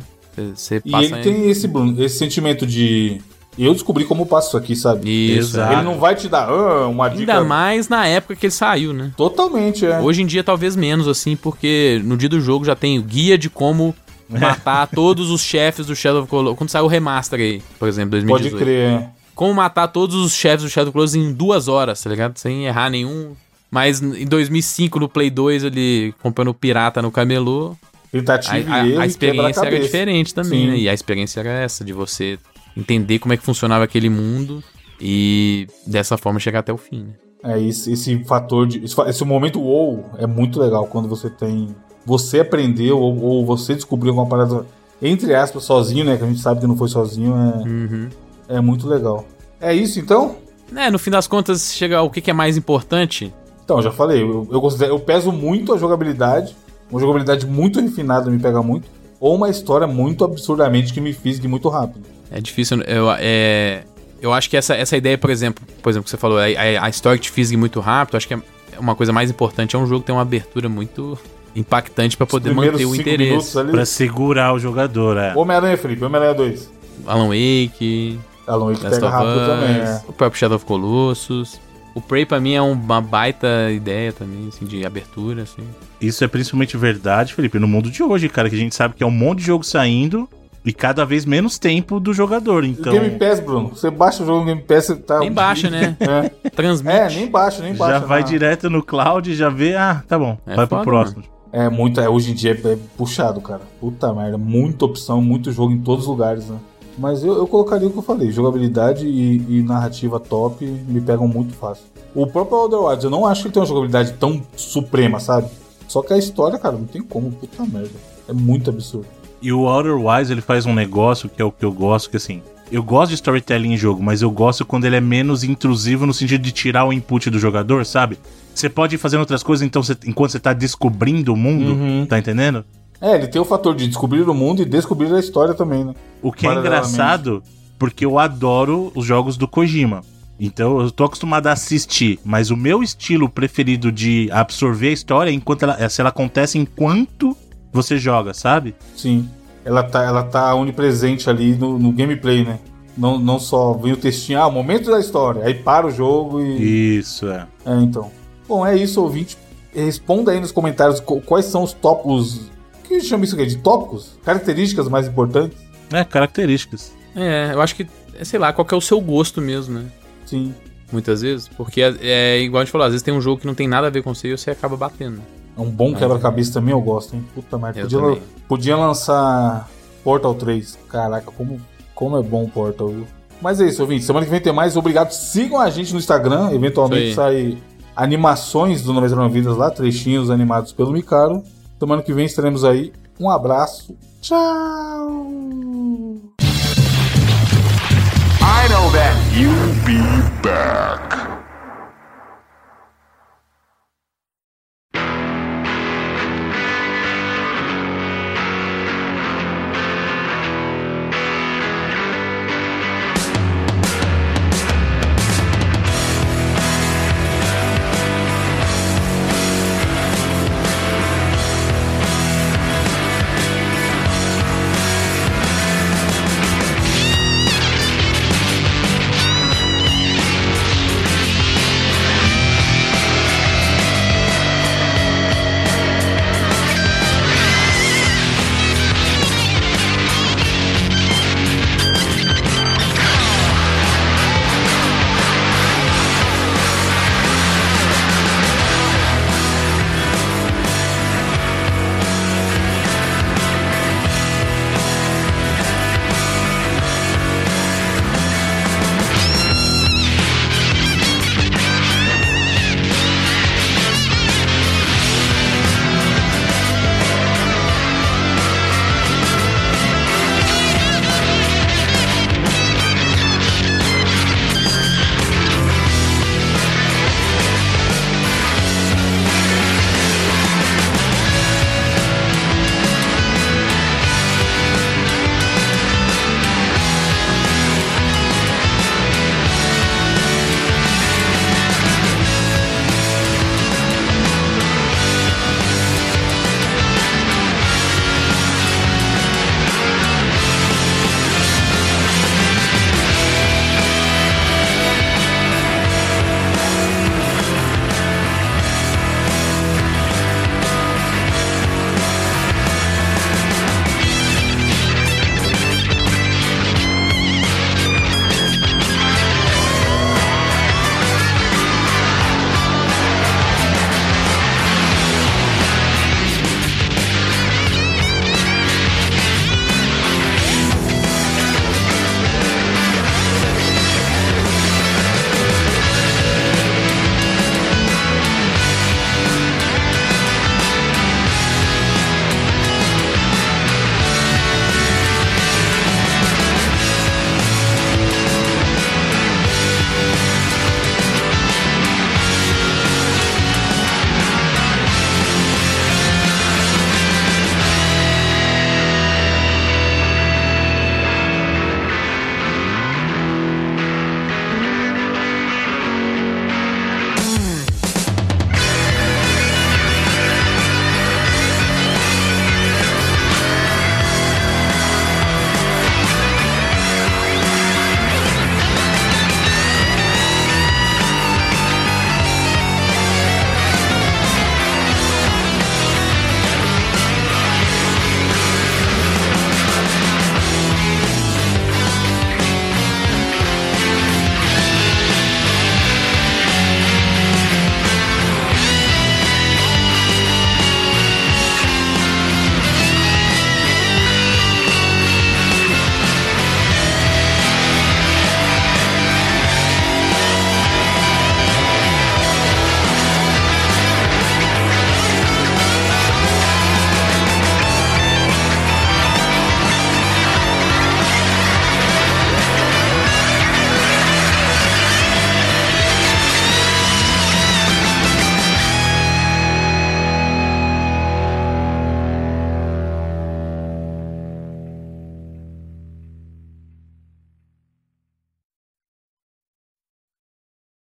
Você passa. E ele tem esse, Bruno, esse sentimento de Eu descobri como passa isso aqui, sabe? Isso. Ele não vai te dar ah, uma dica. Ainda mais na época que ele saiu, né? Totalmente, é. Hoje em dia, talvez menos, assim, porque no dia do jogo já tem o guia de como matar [LAUGHS] todos os chefes do Shadow of Colossus. Quando saiu o remaster aí, por exemplo, 2018. Pode crer, é. Como matar todos os chefes do Shadow of Colossus em duas horas, tá ligado? Sem errar nenhum. Mas em 2005, no Play 2, ele comprando o pirata no camelô. Tentativa a, a, e a experiência era diferente também, Sim. né? E a experiência era essa, de você entender como é que funcionava aquele mundo e dessa forma chegar até o fim, né? É, esse, esse fator de. Esse, esse momento wow é muito legal quando você tem. Você aprendeu ou, ou, você descobriu alguma parada, entre aspas, sozinho, né? Que a gente sabe que não foi sozinho, é, uhum. é muito legal. É isso então? É, no fim das contas, chega o que, que é mais importante. Então, já falei, eu, eu, eu peso muito a jogabilidade. Uma jogabilidade muito refinada me pega muito. Ou uma história muito absurdamente que me fisgue muito rápido. É difícil. Eu, é, eu acho que essa, essa ideia, por exemplo, por exemplo, que você falou, a, a história que te fisgue muito rápido, acho que é uma coisa mais importante. É um jogo que tem uma abertura muito impactante para poder manter o interesse. Pra segurar o jogador, é. Homem-Aranha, Felipe, Homem-Aranha 2. Alan Wake. Alan Wake pega rápido Us, também, é. O próprio Shadow of Colossus. O Prey pra mim é uma baita ideia também, assim, de abertura, assim. Isso é principalmente verdade, Felipe, no mundo de hoje, cara, que a gente sabe que é um monte de jogo saindo e cada vez menos tempo do jogador, então... Game Pass, Bruno, você baixa o jogo no Game Pass, você tá... Nem baixa, né? [LAUGHS] É. Transmite. É, nem baixa, nem baixa. Já vai não. direto no cloud, já vê, ah, tá bom, é vai foda, pro próximo. Mano. É muito, é, hoje em dia é, é puxado, cara. Puta merda, muita opção, muito jogo em todos os lugares, né? Mas eu, eu colocaria o que eu falei, jogabilidade e, e narrativa top me pegam muito fácil. O próprio Outer Wilds, eu não acho que ele tem uma jogabilidade tão suprema, sabe? Só que a história, cara, não tem como, puta merda. É muito absurdo. E o Outer Wilds, ele faz um negócio que é o que eu gosto, que assim, eu gosto de storytelling em jogo, mas eu gosto quando ele é menos intrusivo no sentido de tirar o input do jogador, sabe? Você pode ir fazendo outras coisas então você, enquanto você tá descobrindo o mundo, uhum. tá entendendo? É, ele tem o fator de descobrir o mundo e descobrir a história também, né? O que é engraçado, porque eu adoro os jogos do Kojima. Então eu tô acostumado a assistir, mas o meu estilo preferido de absorver a história é enquanto ela, se ela acontece enquanto você joga, sabe? Sim. Ela tá, ela tá onipresente ali no, no gameplay, né? Não, não só vem o textinho, ah, o momento da história, aí para o jogo e. Isso, é. É, então. Bom, é isso, ouvinte. Responda aí nos comentários quais são os tópicos. Que chama isso aqui? De tópicos? Características mais importantes? É, características. É, eu acho que, sei lá, qual que é o seu gosto mesmo, né? Sim. Muitas vezes. Porque é, é, igual a gente falou, às vezes tem um jogo que não tem nada a ver com você e você acaba batendo. É um bom quebra-cabeça também, eu gosto, hein? Puta merda. Podia, podia lançar Portal 3. Caraca, como, como é bom o Portal, viu? Mas é isso, ouvinte. Semana que vem tem mais. Obrigado. Sigam a gente no Instagram. Eventualmente sai animações do 99 Vidas lá, trechinhos animados pelo Micaro. Semana que vem estaremos aí. Um abraço. Tchau! I know that you'll be back.